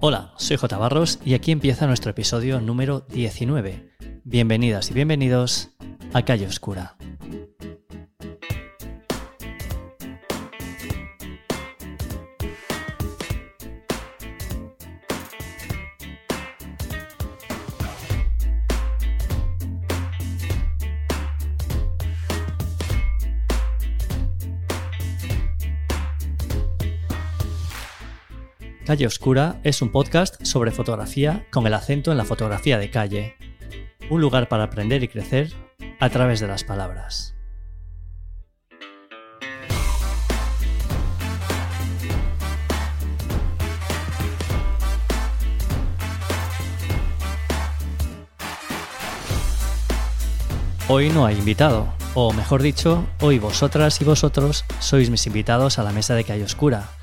Hola, soy J. Barros y aquí empieza nuestro episodio número 19. Bienvenidas y bienvenidos a Calle Oscura. Calle Oscura es un podcast sobre fotografía con el acento en la fotografía de calle. Un lugar para aprender y crecer a través de las palabras. Hoy no hay invitado, o mejor dicho, hoy vosotras y vosotros sois mis invitados a la mesa de Calle Oscura,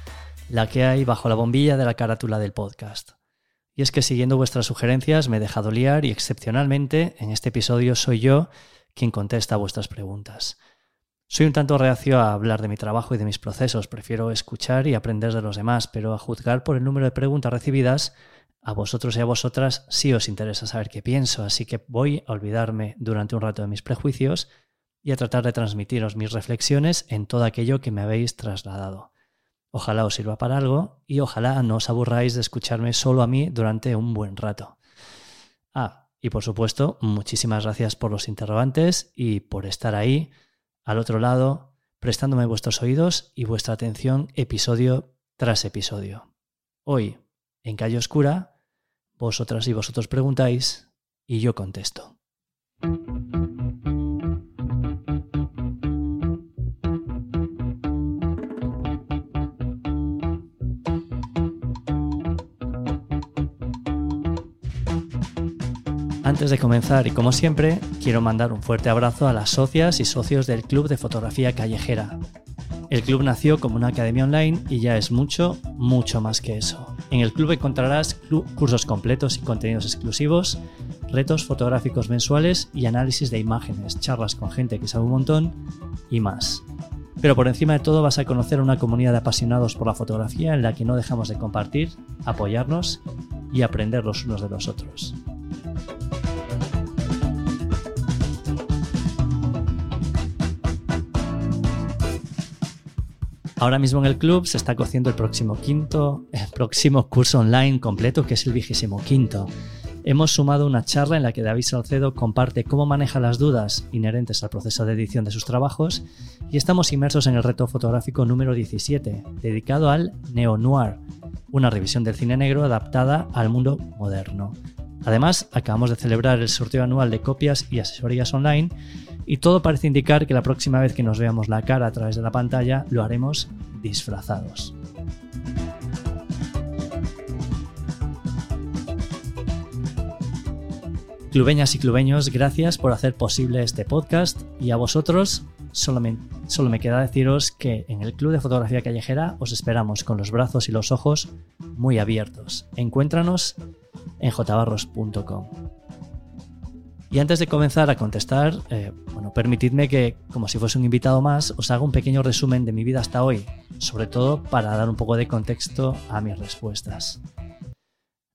la que hay bajo la bombilla de la carátula del podcast. Y es que siguiendo vuestras sugerencias me he dejado liar y excepcionalmente en este episodio soy yo quien contesta vuestras preguntas. Soy un tanto reacio a hablar de mi trabajo y de mis procesos, prefiero escuchar y aprender de los demás, pero a juzgar por el número de preguntas recibidas, a vosotros y a vosotras sí os interesa saber qué pienso, así que voy a olvidarme durante un rato de mis prejuicios y a tratar de transmitiros mis reflexiones en todo aquello que me habéis trasladado. Ojalá os sirva para algo y ojalá no os aburráis de escucharme solo a mí durante un buen rato. Ah, y por supuesto, muchísimas gracias por los interrogantes y por estar ahí, al otro lado, prestándome vuestros oídos y vuestra atención episodio tras episodio. Hoy, en Calle Oscura, vosotras y vosotros preguntáis y yo contesto. Antes de comenzar y como siempre, quiero mandar un fuerte abrazo a las socias y socios del Club de Fotografía Callejera. El club nació como una academia online y ya es mucho, mucho más que eso. En el club encontrarás cursos completos y contenidos exclusivos, retos fotográficos mensuales y análisis de imágenes, charlas con gente que sabe un montón y más. Pero por encima de todo vas a conocer una comunidad de apasionados por la fotografía en la que no dejamos de compartir, apoyarnos y aprender los unos de los otros. Ahora mismo en el club se está cociendo el próximo quinto, el próximo curso online completo, que es el vigésimo quinto. Hemos sumado una charla en la que David Salcedo comparte cómo maneja las dudas inherentes al proceso de edición de sus trabajos y estamos inmersos en el reto fotográfico número 17, dedicado al neo-noir, una revisión del cine negro adaptada al mundo moderno. Además, acabamos de celebrar el sorteo anual de copias y asesorías online y todo parece indicar que la próxima vez que nos veamos la cara a través de la pantalla lo haremos disfrazados. Clubeñas y clubeños, gracias por hacer posible este podcast y a vosotros solo me, solo me queda deciros que en el Club de Fotografía Callejera os esperamos con los brazos y los ojos muy abiertos. Encuéntranos en jbarros.com. Y antes de comenzar a contestar, eh, bueno, permitidme que, como si fuese un invitado más, os haga un pequeño resumen de mi vida hasta hoy, sobre todo para dar un poco de contexto a mis respuestas.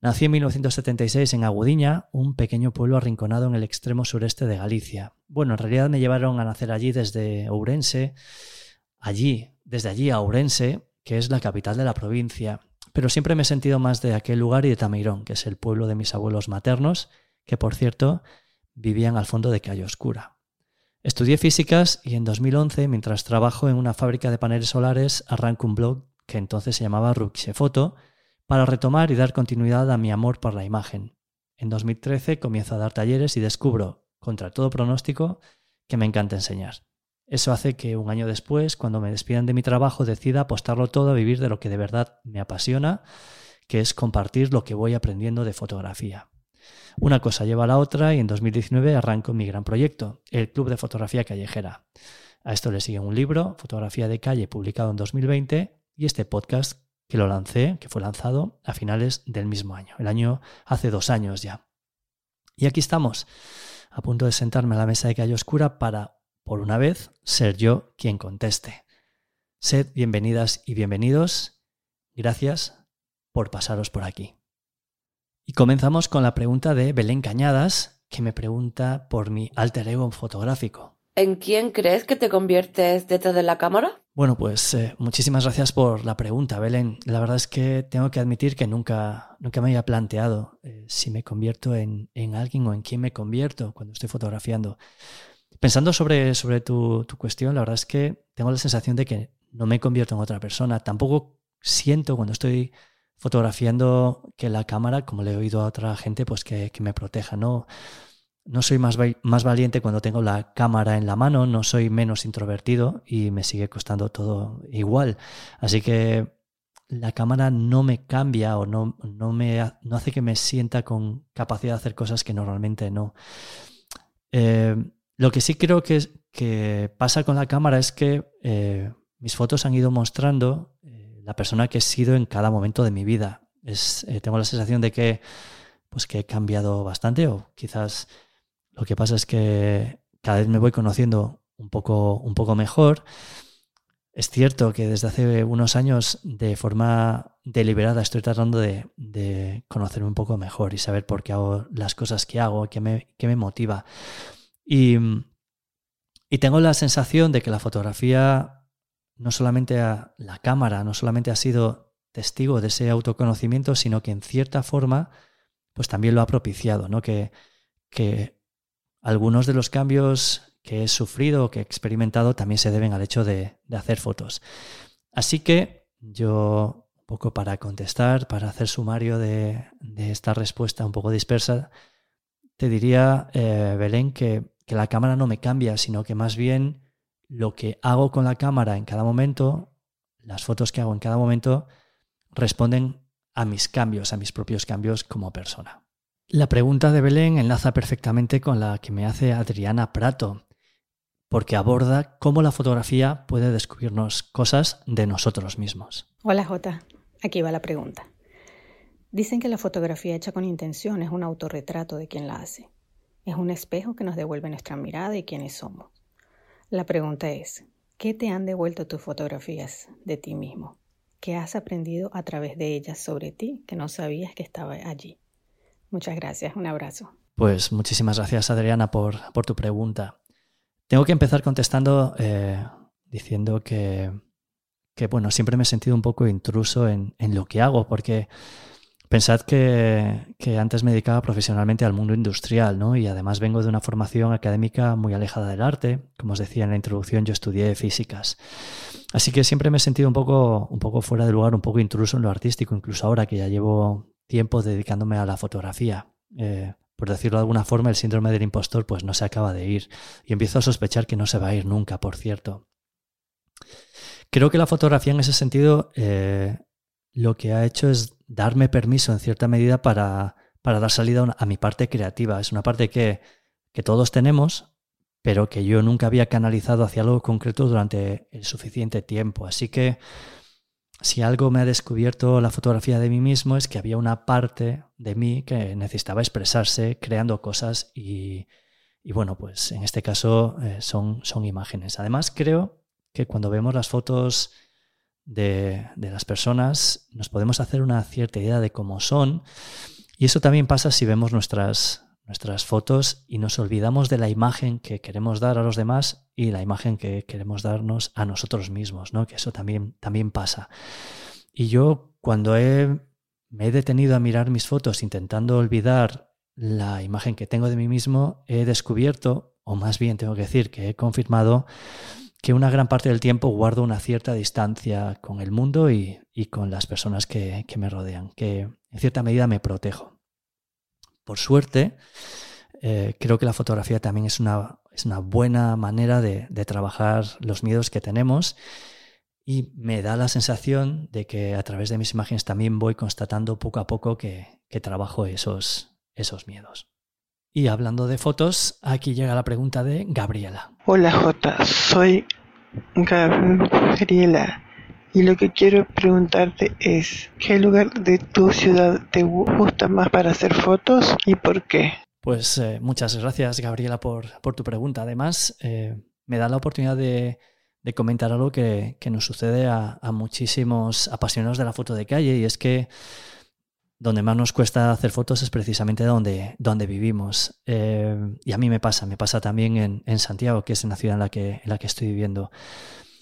Nací en 1976 en Agudiña, un pequeño pueblo arrinconado en el extremo sureste de Galicia. Bueno, en realidad me llevaron a nacer allí desde Ourense, allí, desde allí a Ourense, que es la capital de la provincia. Pero siempre me he sentido más de aquel lugar y de Tameirón, que es el pueblo de mis abuelos maternos, que por cierto vivían al fondo de Calle Oscura. Estudié físicas y en 2011, mientras trabajo en una fábrica de paneles solares, arranco un blog que entonces se llamaba Ruxe Foto para retomar y dar continuidad a mi amor por la imagen. En 2013 comienzo a dar talleres y descubro, contra todo pronóstico, que me encanta enseñar. Eso hace que un año después, cuando me despidan de mi trabajo, decida apostarlo todo a vivir de lo que de verdad me apasiona, que es compartir lo que voy aprendiendo de fotografía. Una cosa lleva a la otra y en 2019 arranco mi gran proyecto, el Club de Fotografía Callejera. A esto le sigue un libro, Fotografía de Calle, publicado en 2020, y este podcast que lo lancé, que fue lanzado a finales del mismo año, el año hace dos años ya. Y aquí estamos, a punto de sentarme a la mesa de Calle Oscura para, por una vez, ser yo quien conteste. Sed bienvenidas y bienvenidos. Gracias por pasaros por aquí. Y comenzamos con la pregunta de Belén Cañadas, que me pregunta por mi alter ego fotográfico. ¿En quién crees que te conviertes detrás de la cámara? Bueno, pues eh, muchísimas gracias por la pregunta, Belén. La verdad es que tengo que admitir que nunca, nunca me había planteado eh, si me convierto en, alguien o en quién me convierto cuando estoy fotografiando. Pensando sobre, sobre tu, tu, cuestión, la verdad es que tengo la sensación de que no me convierto en otra persona. Tampoco siento cuando estoy fotografiando que la cámara, como le he oído a otra gente, pues que, que me proteja. No, no soy más, más valiente cuando tengo la cámara en la mano, no soy menos introvertido y me sigue costando todo igual. Así que la cámara no me cambia o no, no, me, no hace que me sienta con capacidad de hacer cosas que normalmente no. Eh, lo que sí creo que, que, pasa con la cámara es que eh, mis fotos han ido mostrando eh, la persona que he sido en cada momento de mi vida. Es, tengo la sensación de que, pues que he cambiado bastante o quizás lo que pasa es que cada vez me voy conociendo un poco, un poco mejor. Es cierto que desde hace unos años, de forma deliberada, estoy tratando de, conocerme un poco mejor y saber por qué hago las cosas que hago, qué me, me motiva. Y, tengo la sensación de que la fotografía, no solamente la cámara, no solamente ha sido testigo de ese autoconocimiento, sino que en cierta forma, pues también lo ha propiciado, ¿no? Que, que algunos de los cambios que he sufrido o que he experimentado también se deben al hecho de, hacer fotos. Así que yo, un poco para contestar, para hacer sumario de, esta respuesta un poco dispersa, te diría, eh, Belén, que, que la cámara no me cambia, sino que más bien lo que hago con la cámara en cada momento, las fotos que hago en cada momento, responden a mis cambios, a mis propios cambios como persona. La pregunta de Belén enlaza perfectamente con la que me hace Adriana Prato, porque aborda cómo la fotografía puede descubrirnos cosas de nosotros mismos. Hola Jota, aquí va la pregunta. Dicen que la fotografía hecha con intención es un autorretrato de quien la hace. Es un espejo que nos devuelve nuestra mirada y quiénes somos. La pregunta es, ¿qué te han devuelto tus fotografías de ti mismo? ¿Qué has aprendido a través de ellas sobre ti que no sabías que estaba allí? Muchas gracias, un abrazo. Pues muchísimas gracias Adriana por, tu pregunta. Tengo que empezar contestando eh, diciendo que, bueno, siempre me he sentido un poco intruso en, lo que hago, porque pensad que, antes me dedicaba profesionalmente al mundo industrial, ¿no? Y además vengo de una formación académica muy alejada del arte. Como os decía en la introducción, yo estudié físicas. Así que siempre me he sentido un poco, un poco fuera de lugar, un poco intruso en lo artístico, incluso ahora que ya llevo tiempo dedicándome a la fotografía. Eh, por decirlo de alguna forma, el síndrome del impostor pues no se acaba de ir y empiezo a sospechar que no se va a ir nunca, por cierto. Creo que la fotografía en ese sentido eh, lo que ha hecho es darme permiso en cierta medida para, para dar salida a mi parte creativa. Es una parte que, que todos tenemos, pero que yo nunca había canalizado hacia algo concreto durante el suficiente tiempo. Así que si algo me ha descubierto la fotografía de mí mismo es que había una parte de mí que necesitaba expresarse creando cosas y, bueno, pues en este caso eh, son, son imágenes. Además creo que cuando vemos las fotos de, de las personas nos podemos hacer una cierta idea de cómo son y eso también pasa si vemos nuestras, nuestras fotos y nos olvidamos de la imagen que queremos dar a los demás y la imagen que queremos darnos a nosotros mismos, ¿no? Que eso también, también pasa. Y yo cuando he, me he detenido a mirar mis fotos intentando olvidar la imagen que tengo de mí mismo, he descubierto, o más bien tengo que decir que he confirmado, que una gran parte del tiempo guardo una cierta distancia con el mundo y, con las personas que, que me rodean, que en cierta medida me protejo. Por suerte, eh, creo que la fotografía también es una, es una buena manera de, trabajar los miedos que tenemos y me da la sensación de que a través de mis imágenes también voy constatando poco a poco que, trabajo esos, esos miedos. Y hablando de fotos, aquí llega la pregunta de Gabriela. Hola Jota, soy Gabriela. Y lo que quiero preguntarte es, ¿qué lugar de tu ciudad te gusta más para hacer fotos y por qué? Pues eh, muchas gracias, Gabriela, por, tu pregunta. Además, eh, me da la oportunidad de, comentar algo que, nos sucede a, muchísimos apasionados de la foto de calle y es que donde más nos cuesta hacer fotos es precisamente donde, donde vivimos. Eh, y a mí me pasa, me pasa también en, en, Santiago, que es una ciudad en la que, en la que estoy viviendo.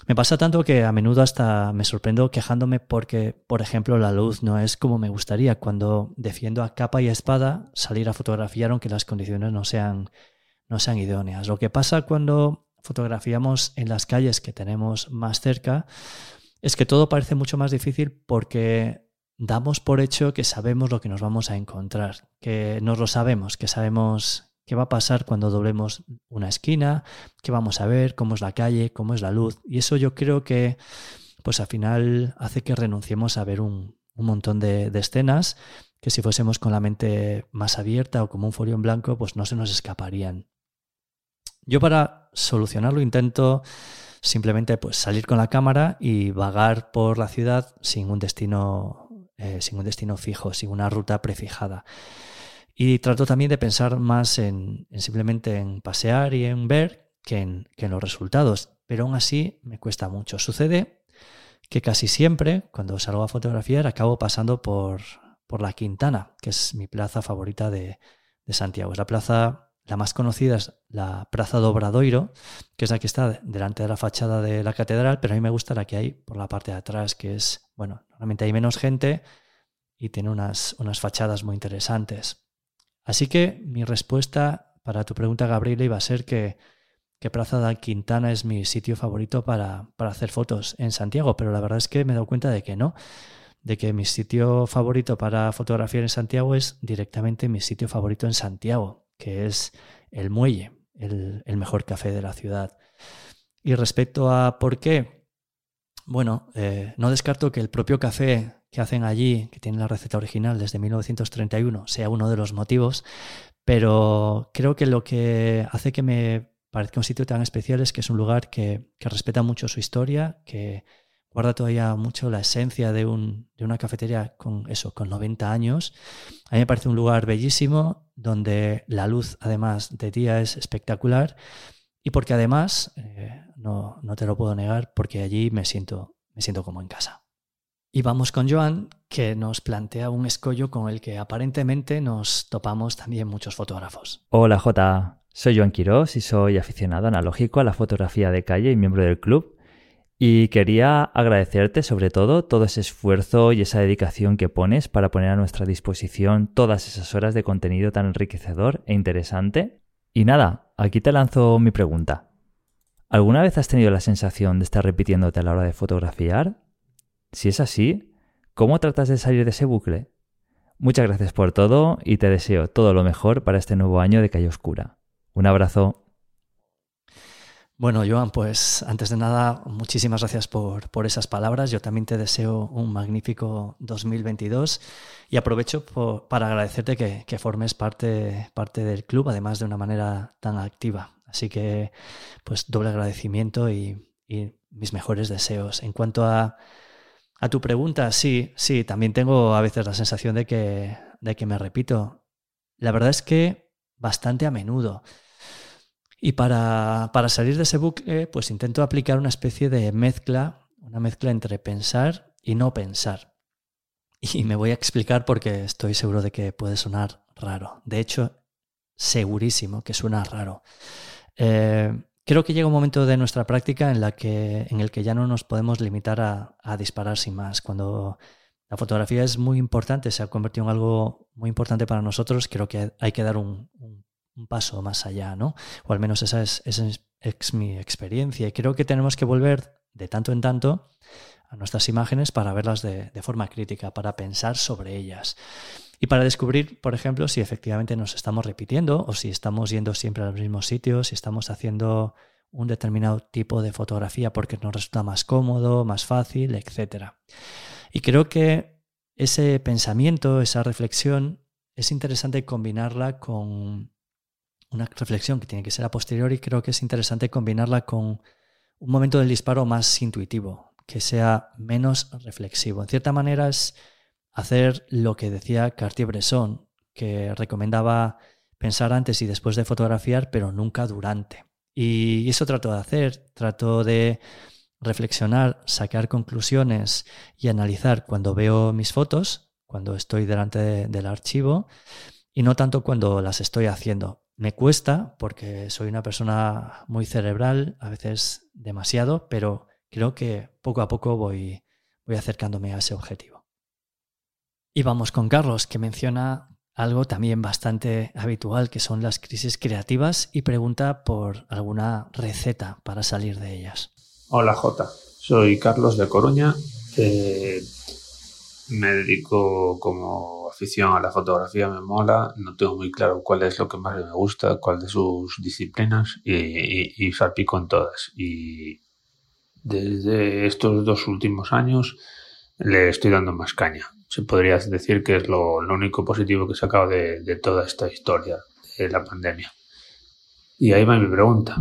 Me pasa tanto que a menudo hasta me sorprendo quejándome porque, por ejemplo, la luz no es como me gustaría cuando defiendo a capa y espada salir a fotografiar aunque las condiciones no sean, no sean idóneas. Lo que pasa cuando fotografiamos en las calles que tenemos más cerca es que todo parece mucho más difícil porque damos por hecho que sabemos lo que nos vamos a encontrar, que nos lo sabemos, que sabemos qué va a pasar cuando doblemos una esquina, qué vamos a ver, cómo es la calle, cómo es la luz. Y eso yo creo que, pues al final hace que renunciemos a ver un, montón de, escenas que si fuésemos con la mente más abierta o como un folio en blanco, pues no se nos escaparían. Yo para solucionarlo intento simplemente pues salir con la cámara y vagar por la ciudad sin un destino eh, sin un destino fijo, sin una ruta prefijada. Y trato también de pensar más en, simplemente en pasear y en ver que en, los resultados, pero aún así me cuesta mucho. Sucede que casi siempre, cuando salgo a fotografiar, acabo pasando por, por la Quintana, que es mi plaza favorita de, de Santiago. Es la plaza la más conocida es la Plaza do que es la que está delante de la fachada de la catedral, pero a mí me gusta la que hay por la parte de atrás, que es, bueno, normalmente hay menos gente y tiene unas, unas fachadas muy interesantes. Así que mi respuesta para tu pregunta, Gabriela, iba a ser que, que Plaza da Quintana es mi sitio favorito para, para hacer fotos en Santiago, pero la verdad es que me he dado cuenta de que no de que mi sitio favorito para fotografiar en Santiago es directamente mi sitio favorito en Santiago que es el muelle, el, mejor café de la ciudad. Y respecto a por qué, bueno, eh, no descarto que el propio café que hacen allí, que tiene la receta original desde 1931, sea uno de los motivos, pero creo que lo que hace que me parezca un sitio tan especial es que es un lugar que, que respeta mucho su historia, que guarda todavía mucho la esencia de, un, de, una cafetería con eso, con 90 años. A mí me parece un lugar bellísimo, donde la luz, además de día, es espectacular. Y porque además, eh, no, no, te lo puedo negar, porque allí me siento, me siento como en casa. Y vamos con Joan, que nos plantea un escollo con el que aparentemente nos topamos también muchos fotógrafos. Hola J, soy Joan Quirós y soy aficionado analógico a la fotografía de calle y miembro del club. Y quería agradecerte sobre todo todo ese esfuerzo y esa dedicación que pones para poner a nuestra disposición todas esas horas de contenido tan enriquecedor e interesante. Y nada, aquí te lanzo mi pregunta. ¿Alguna vez has tenido la sensación de estar repitiéndote a la hora de fotografiar? Si es así, ¿cómo tratas de salir de ese bucle? Muchas gracias por todo y te deseo todo lo mejor para este nuevo año de Calle Oscura. Un abrazo. Bueno, Joan, pues antes de nada, muchísimas gracias por, por, esas palabras. Yo también te deseo un magnífico 2022 y aprovecho para agradecerte que, formes parte, parte del club, además de una manera tan activa. Así que, pues doble agradecimiento y, mis mejores deseos. En cuanto a, a, tu pregunta, sí, sí, también tengo a veces la sensación de que, de que me repito. La verdad es que bastante a menudo. Y para, salir de ese bucle, pues intento aplicar una especie de mezcla, una mezcla entre pensar y no pensar. Y me voy a explicar porque estoy seguro de que puede sonar raro. De hecho, segurísimo que suena raro. Eh, creo que llega un momento de nuestra práctica en, la que, en el que ya no nos podemos limitar a, disparar sin más. Cuando la fotografía es muy importante, se ha convertido en algo muy importante para nosotros, creo que hay que dar un paso más allá, ¿no? O al menos esa es, mi experiencia. Y creo que tenemos que volver de tanto en tanto a nuestras imágenes para verlas de, forma crítica, para pensar sobre ellas. Y para descubrir, por ejemplo, si efectivamente nos estamos repitiendo o si estamos yendo siempre a los mismos sitios, si estamos haciendo un determinado tipo de fotografía porque nos resulta más cómodo, más fácil, etc. Y creo que ese pensamiento, esa reflexión, es interesante combinarla con una reflexión que tiene que ser a posteriori, creo que es interesante combinarla con un momento del disparo más intuitivo, que sea menos reflexivo. En cierta manera es hacer lo que decía Cartier-Bresson, que recomendaba pensar antes y después de fotografiar, pero nunca durante. Y eso trato de hacer, trato de reflexionar, sacar conclusiones y analizar cuando veo mis fotos cuando estoy delante del archivo y no tanto cuando las estoy haciendo. Me cuesta porque soy una persona muy cerebral, a veces demasiado, pero creo que poco a poco voy, voy acercándome a ese objetivo. Y vamos con Carlos, que menciona algo también bastante habitual, que son las crisis creativas, y pregunta por alguna receta para salir de ellas. Hola Jota, soy Carlos de Coruña. Eh, me dedico como afición a la fotografía, me mola. No tengo muy claro cuál es lo que más me gusta, cuál de sus disciplinas y, y, y salpico en todas. Y desde estos dos últimos años le estoy dando más caña. Se podría decir que es lo, lo único positivo que he sacado de, de toda esta historia de la pandemia. Y ahí va mi pregunta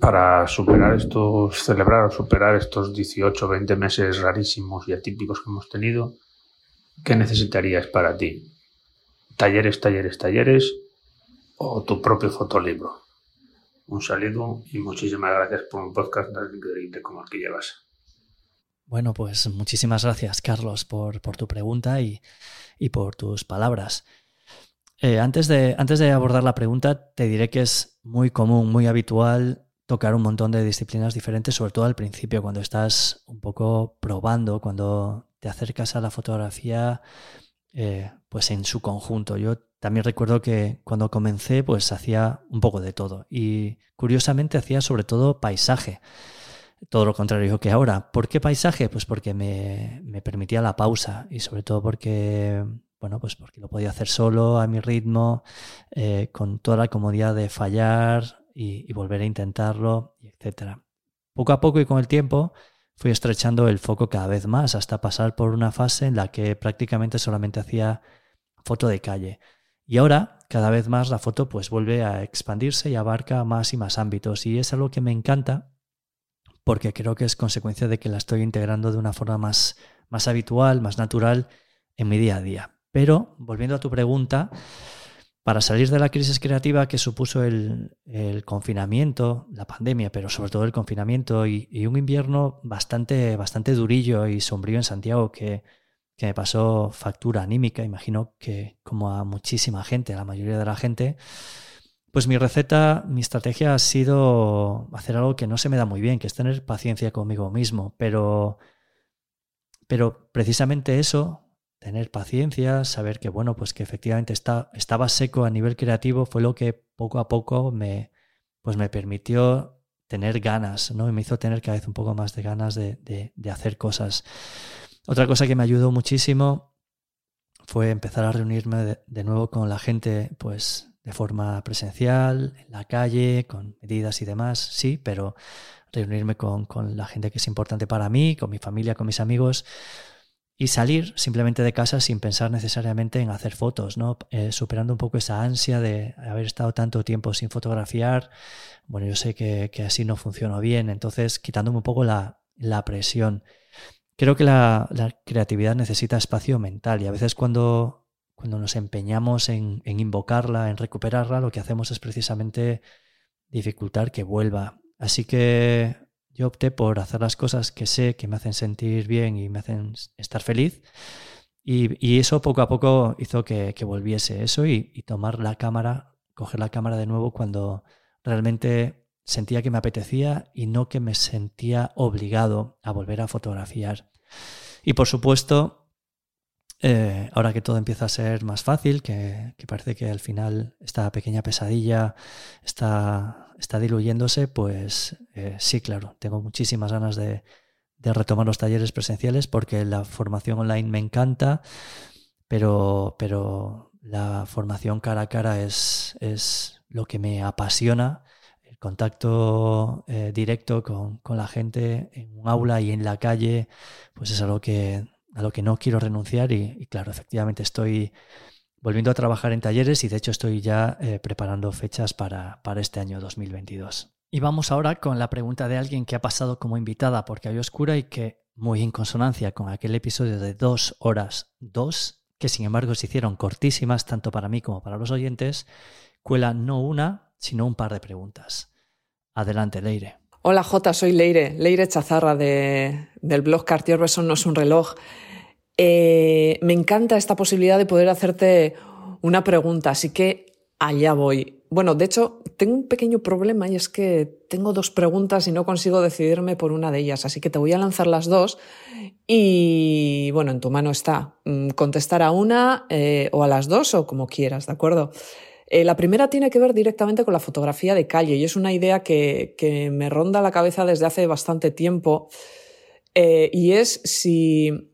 para superar estos, celebrar o superar estos 18, 20 meses rarísimos y atípicos que hemos tenido, ¿qué necesitarías para ti? ¿Talleres, talleres, talleres o tu propio fotolibro? Un saludo y muchísimas gracias por un podcast tan increíble como el que llevas. Bueno, pues muchísimas gracias, Carlos, por, por tu pregunta y, y, por tus palabras. Eh, antes, de, antes de abordar la pregunta, te diré que es muy común, muy habitual tocar un montón de disciplinas diferentes, sobre todo al principio, cuando estás un poco probando, cuando te acercas a la fotografía, eh, pues en su conjunto. Yo también recuerdo que cuando comencé, pues hacía un poco de todo y curiosamente hacía sobre todo paisaje. Todo lo contrario que ahora. ¿Por qué paisaje? Pues porque me, me permitía la pausa y sobre todo porque bueno, pues porque lo podía hacer solo, a mi ritmo, eh, con toda la comodidad de fallar, y, y volver a intentarlo, etc. Poco a poco y con el tiempo fui estrechando el foco cada vez más hasta pasar por una fase en la que prácticamente solamente hacía foto de calle. Y ahora, cada vez más, la foto pues vuelve a expandirse y abarca más y más ámbitos. Y es algo que me encanta porque creo que es consecuencia de que la estoy integrando de una forma más, más habitual, más natural en mi día a día. Pero, volviendo a tu pregunta, para salir de la crisis creativa que supuso el, confinamiento, la pandemia, pero sobre todo el confinamiento y, un invierno bastante, bastante durillo y sombrío en Santiago que, me pasó factura anímica, imagino que como a muchísima gente, a la mayoría de la gente, pues mi receta, mi estrategia ha sido hacer algo que no se me da muy bien, que es tener paciencia conmigo mismo, pero, pero precisamente eso tener paciencia, saber que, bueno, pues que efectivamente está, estaba seco a nivel creativo fue lo que poco a poco me, pues me permitió tener ganas, ¿no? Y me hizo tener cada vez un poco más de ganas de, de, hacer cosas. Otra cosa que me ayudó muchísimo fue empezar a reunirme de, nuevo con la gente, pues de forma presencial, en la calle, con medidas y demás, sí, pero reunirme con, con la gente que es importante para mí, con mi familia, con mis amigos, y salir simplemente de casa sin pensar necesariamente en hacer fotos, ¿no? Eh, superando un poco esa ansia de haber estado tanto tiempo sin fotografiar. Bueno, yo sé que, así no funcionó bien, entonces quitándome un poco la, presión. Creo que la, creatividad necesita espacio mental y a veces cuando, cuando nos empeñamos en, en invocarla, en recuperarla, lo que hacemos es precisamente dificultar que vuelva. Así que yo opté por hacer las cosas que sé que me hacen sentir bien y me hacen estar feliz. Y, eso poco a poco hizo que, volviese eso y, tomar la cámara, coger la cámara de nuevo cuando realmente sentía que me apetecía y no que me sentía obligado a volver a fotografiar. Y por supuesto, eh, ahora que todo empieza a ser más fácil, que, parece que al final esta pequeña pesadilla está diluyéndose, pues eh, sí, claro, tengo muchísimas ganas de, retomar los talleres presenciales porque la formación online me encanta, pero, la formación cara a cara es, lo que me apasiona. El contacto eh, directo con, la gente en un aula y en la calle, pues es algo que, a lo que no quiero renunciar y claro, efectivamente estoy volviendo a trabajar en talleres y de hecho estoy ya eh, preparando fechas para, para este año 2022. Y vamos ahora con la pregunta de alguien que ha pasado como invitada porque hay oscura y que, muy en consonancia con aquel episodio de dos horas, dos, que sin embargo se hicieron cortísimas tanto para mí como para los oyentes, cuela no una, sino un par de preguntas. Adelante, Leire. Hola Jota, soy Leire, Leire Chazarra de, del blog Cartier Besson no es un reloj. eh, me encanta esta posibilidad de poder hacerte una pregunta, así que allá voy. Bueno, de hecho, tengo un pequeño problema y es que tengo dos preguntas y no consigo decidirme por una de ellas, así que te voy a lanzar las dos y bueno, en tu mano está mm, contestar a una eh, o a las dos o como quieras, ¿de acuerdo? Eh, la primera tiene que ver directamente con la fotografía de calle y es una idea que, que me ronda la cabeza desde hace bastante tiempo. Eh, y es si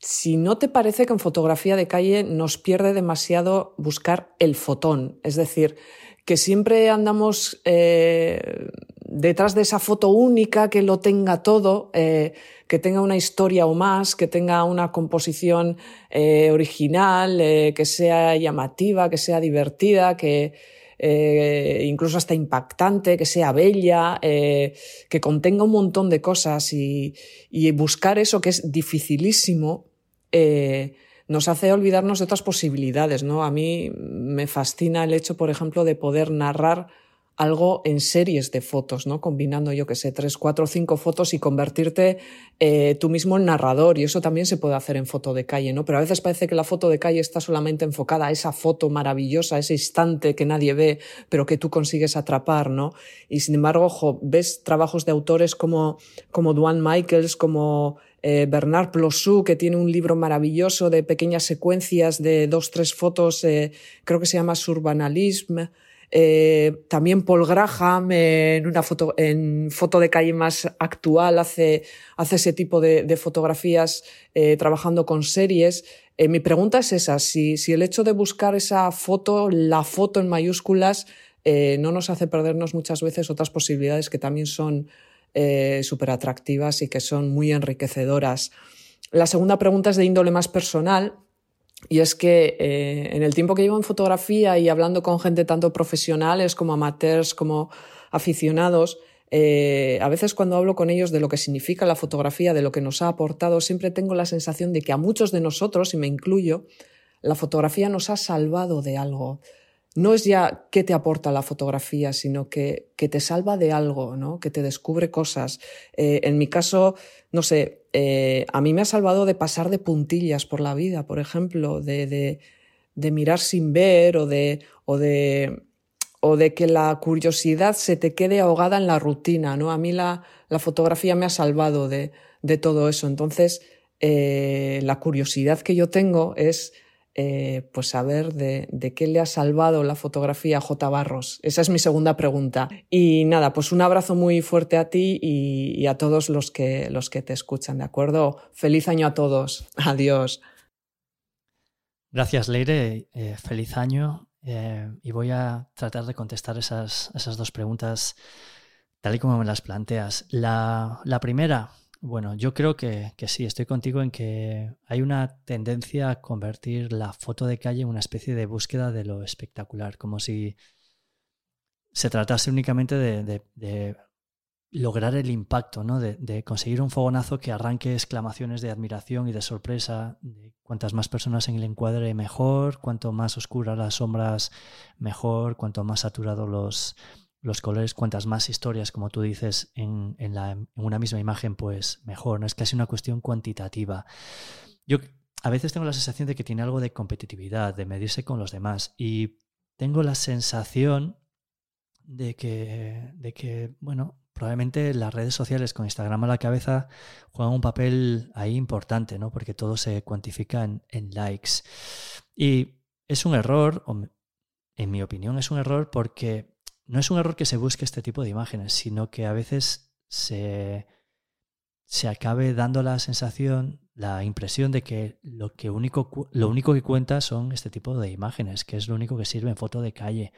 si no te parece que en fotografía de calle nos pierde demasiado buscar el fotón, es decir, que siempre andamos eh, detrás de esa foto única que lo tenga todo, que tenga una historia o más, que tenga una composición eh, original, que sea llamativa, que sea divertida, que incluso hasta impactante, que sea bella, que contenga un montón de cosas y, y buscar eso que es dificilísimo eh, nos hace olvidarnos de otras posibilidades, ¿no? A mí me fascina el hecho, por ejemplo, de poder narrar algo en series de fotos, ¿no? Combinando, yo que sé, tres, cuatro, cinco fotos y convertirte eh, tú mismo en narrador. Y eso también se puede hacer en foto de calle, ¿no? Pero a veces parece que la foto de calle está solamente enfocada a esa foto maravillosa, ese instante que nadie ve, pero que tú consigues atrapar, ¿no? Y sin embargo, ojo, ves trabajos de autores como, como Duane Michaels, como eh, Bernard Plossu, que tiene un libro maravilloso de pequeñas secuencias de dos, tres fotos, eh, creo que se llama Surbanalism. Eh, también Paul Graham en una foto, en foto de calle más actual hace, hace ese tipo de, de fotografías trabajando con series. mi pregunta es esa, si, si el hecho de buscar esa foto, la foto en mayúsculas, no nos hace perdernos muchas veces otras posibilidades que también son eh, súper atractivas y que son muy enriquecedoras. La segunda pregunta es de índole más personal y es que eh, en el tiempo que llevo en fotografía y hablando con gente tanto profesionales como amateurs como aficionados, eh, a veces cuando hablo con ellos de lo que significa la fotografía, de lo que nos ha aportado, siempre tengo la sensación de que a muchos de nosotros, y me incluyo, la fotografía nos ha salvado de algo no es ya qué te aporta la fotografía, sino que, que te salva de algo, ¿no? que te descubre cosas. Eh, en mi caso, no sé, eh, a mí me ha salvado de pasar de puntillas por la vida, por ejemplo, de, de, de mirar sin ver o de, o de, o de que la curiosidad se te quede ahogada en la rutina. ¿no? A mí la, la fotografía me ha salvado de, todo eso. Entonces, eh, la curiosidad que yo tengo es eh, pues saber de, qué le ha salvado la fotografía a J. Barros. Esa es mi segunda pregunta. Y nada, pues un abrazo muy fuerte a ti y, a todos los que, los que te escuchan, ¿de acuerdo? Feliz año a todos. Adiós. Gracias, Leire. Eh, feliz año. Eh, y voy a tratar de contestar esas, esas dos preguntas tal y como me las planteas. La, la primera, bueno, yo creo que, sí, estoy contigo en que hay una tendencia a convertir la foto de calle en una especie de búsqueda de lo espectacular, como si se tratase únicamente de, lograr el impacto, ¿no? De, conseguir un fogonazo que arranque exclamaciones de admiración y de sorpresa, de cuantas más personas en el encuadre mejor, cuanto más oscuras las sombras mejor, cuanto más saturados los, los colores, cuantas más historias, como tú dices, en, una misma imagen, pues mejor. No es casi una cuestión cuantitativa. Yo a veces tengo la sensación de que tiene algo de competitividad, de medirse con los demás. Y tengo la sensación de que, de que bueno, probablemente las redes sociales con Instagram a la cabeza juegan un papel ahí importante, ¿no? Porque todo se cuantifica en, en likes. Y es un error, en mi opinión, es un error porque no es un error que se busque este tipo de imágenes, sino que a veces se, se acabe dando la sensación, la impresión de que lo, que único, lo único que cuenta son este tipo de imágenes, que es lo único que sirve en foto de calle.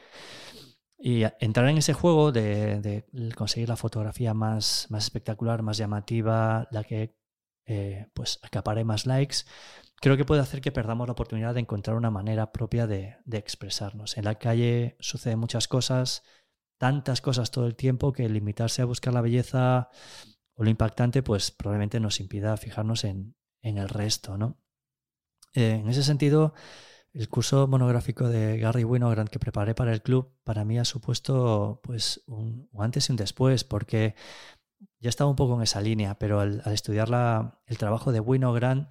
Y entrar en ese juego de, conseguir la fotografía más, más, espectacular, más llamativa, la que eh, pues acapare más likes, creo que puede hacer que perdamos la oportunidad de encontrar una manera propia de, de expresarnos. En la calle suceden muchas cosas, tantas cosas todo el tiempo que limitarse a buscar la belleza o lo impactante, pues probablemente nos impida fijarnos en, el resto, ¿no? Eh, en ese sentido, el curso monográfico de Gary Winogrand que preparé para el club, para mí ha supuesto pues un, antes y un después, porque ya estaba un poco en esa línea, pero al, estudiar el trabajo de Winogrand,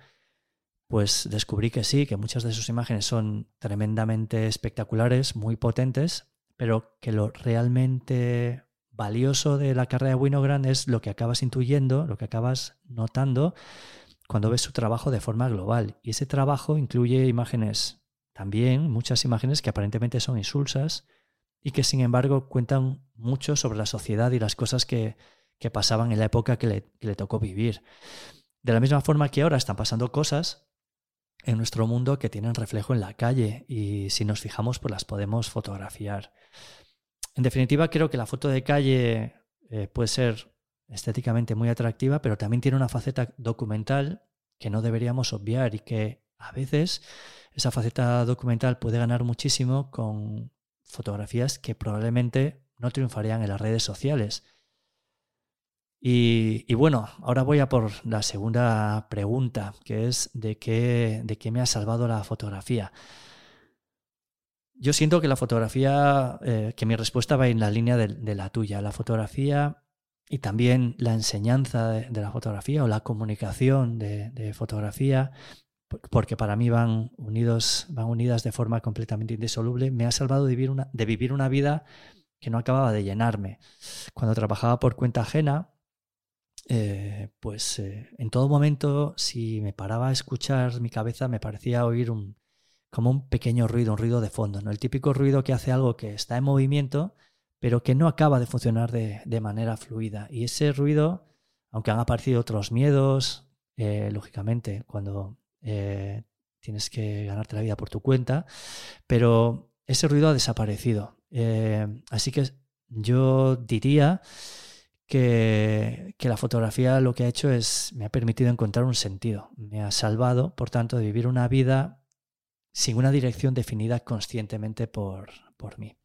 pues descubrí que sí, que muchas de sus imágenes son tremendamente espectaculares, muy potentes, pero que lo realmente valioso de la carrera de Winogrand es lo que acabas intuyendo, lo que acabas notando cuando ves su trabajo de forma global. Y ese trabajo incluye imágenes también, muchas imágenes que aparentemente son insulsas y que sin embargo cuentan mucho sobre la sociedad y las cosas que, pasaban en la época que le, que le tocó vivir. De la misma forma que ahora están pasando cosas en nuestro mundo que tienen reflejo en la calle y si nos fijamos pues las podemos fotografiar. En definitiva, creo que la foto de calle eh, puede ser estéticamente muy atractiva, pero también tiene una faceta documental que no deberíamos obviar y que a veces esa faceta documental puede ganar muchísimo con fotografías que probablemente no triunfarían en las redes sociales. Y, bueno, ahora voy a por la segunda pregunta, que es de qué, de qué me ha salvado la fotografía. Yo siento que la fotografía, eh, que mi respuesta va en la línea de, la tuya. La fotografía y también la enseñanza de, la fotografía o la comunicación de, fotografía, porque para mí van unidos, van unidas de forma completamente indisoluble, me ha salvado de vivir una, de vivir una vida que no acababa de llenarme. Cuando trabajaba por cuenta ajena, eh, pues eh, en todo momento, si me paraba a escuchar mi cabeza, me parecía oír un, como un pequeño ruido, un ruido de fondo, ¿no? El típico ruido que hace algo que está en movimiento, pero que no acaba de funcionar de, manera fluida. Y ese ruido, aunque han aparecido otros miedos, eh, lógicamente, cuando tienes que ganarte la vida por tu cuenta, pero ese ruido ha desaparecido. así que yo diría que, la fotografía lo que ha hecho es, me ha permitido encontrar un sentido, me ha salvado, por tanto, de vivir una vida sin una dirección definida conscientemente por, por mí.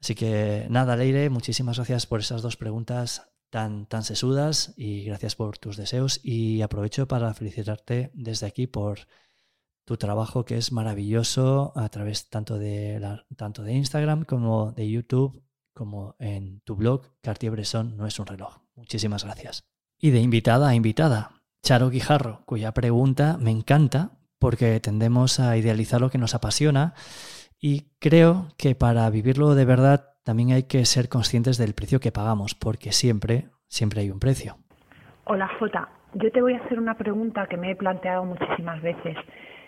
Así que nada, Leire, muchísimas gracias por esas dos preguntas tan, tan sesudas y gracias por tus deseos y aprovecho para felicitarte desde aquí por tu trabajo que es maravilloso a través tanto de, tanto de Instagram como de YouTube como en tu blog Cartier-Bresson no es un reloj. Muchísimas gracias. Y de invitada a invitada, Charo Guijarro, cuya pregunta me encanta porque tendemos a idealizar lo que nos apasiona y creo que para vivirlo de verdad también hay que ser conscientes del precio que pagamos, porque siempre, siempre hay un precio. Hola Jota, yo te voy a hacer una pregunta que me he planteado muchísimas veces.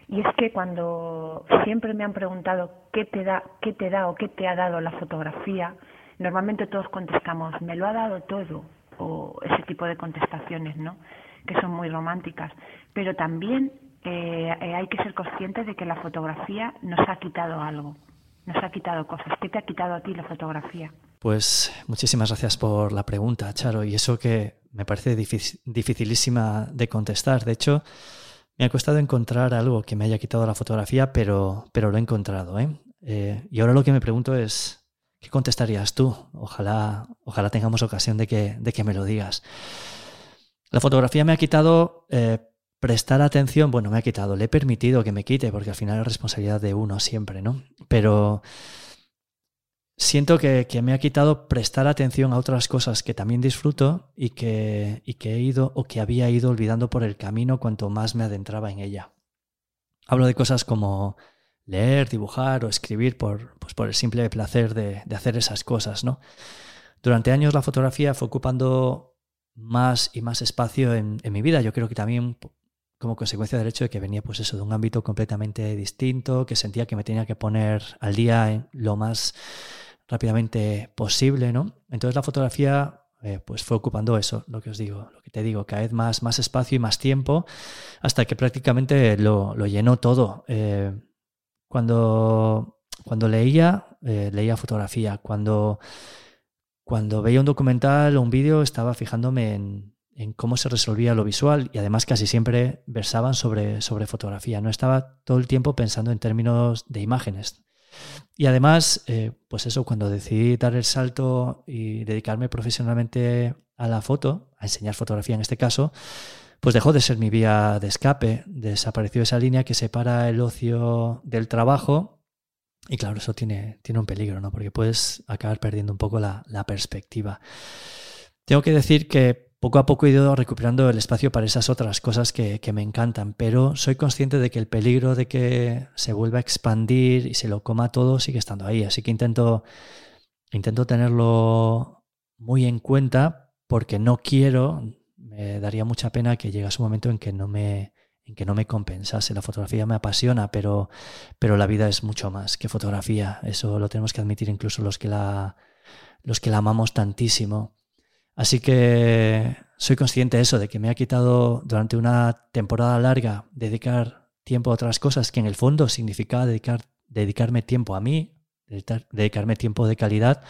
Y es que cuando siempre me han preguntado qué te da, qué te da o qué te ha dado la fotografía, normalmente todos contestamos, me lo ha dado todo, o ese tipo de contestaciones, ¿no? Que son muy románticas. Pero también eh, eh, hay que ser conscientes de que la fotografía nos ha quitado algo, nos ha quitado cosas. ¿Qué te ha quitado a ti la fotografía? Pues muchísimas gracias por la pregunta, Charo, y eso que me parece dificilísima de contestar. De hecho, me ha costado encontrar algo que me haya quitado la fotografía, pero, pero lo he encontrado. ¿eh? y ahora lo que me pregunto es, ¿Qué contestarías tú? Ojalá, ojalá tengamos ocasión de que, de que me lo digas. La fotografía me ha quitado eh, prestar atención, bueno, me ha quitado, le he permitido que me quite, porque al final es responsabilidad de uno siempre, ¿no? Pero siento que, me ha quitado prestar atención a otras cosas que también disfruto y que, y que he ido o que había ido olvidando por el camino cuanto más me adentraba en ella. Hablo de cosas como leer, dibujar o escribir por, pues por el simple placer de, hacer esas cosas, ¿no? Durante años la fotografía fue ocupando más y más espacio en, mi vida. Yo creo que también como consecuencia del hecho de que venía pues eso de un ámbito completamente distinto, que sentía que me tenía que poner al día lo más rápidamente posible, ¿no? Entonces la fotografía eh, pues fue ocupando eso, lo que os digo, lo que te digo, cada vez más, más espacio y más tiempo, hasta que prácticamente lo, llenó todo. Eh, cuando, cuando leía, eh, leía fotografía. Cuando, cuando veía un documental o un vídeo, estaba fijándome en, cómo se resolvía lo visual y además casi siempre versaban sobre, sobre fotografía. No estaba todo el tiempo pensando en términos de imágenes. Y además, eh, pues eso, cuando decidí dar el salto y dedicarme profesionalmente a la foto, a enseñar fotografía en este caso, pues dejó de ser mi vía de escape, desapareció esa línea que separa el ocio del trabajo y claro, eso tiene, tiene un peligro, ¿no? Porque puedes acabar perdiendo un poco la, perspectiva. Tengo que decir que poco a poco he ido recuperando el espacio para esas otras cosas que, me encantan, pero soy consciente de que el peligro de que se vuelva a expandir y se lo coma todo sigue estando ahí. Así que intento, intento tenerlo muy en cuenta porque no quiero, me daría mucha pena que llegase un momento en que no me, en que no me compensase. La fotografía me apasiona, pero, pero la vida es mucho más que fotografía. Eso lo tenemos que admitir incluso los que la, los que la amamos tantísimo. Así que soy consciente de eso, de que me ha quitado durante una temporada larga dedicar tiempo a otras cosas que en el fondo significaba dedicar, dedicarme tiempo a mí, dedicarme tiempo de calidad.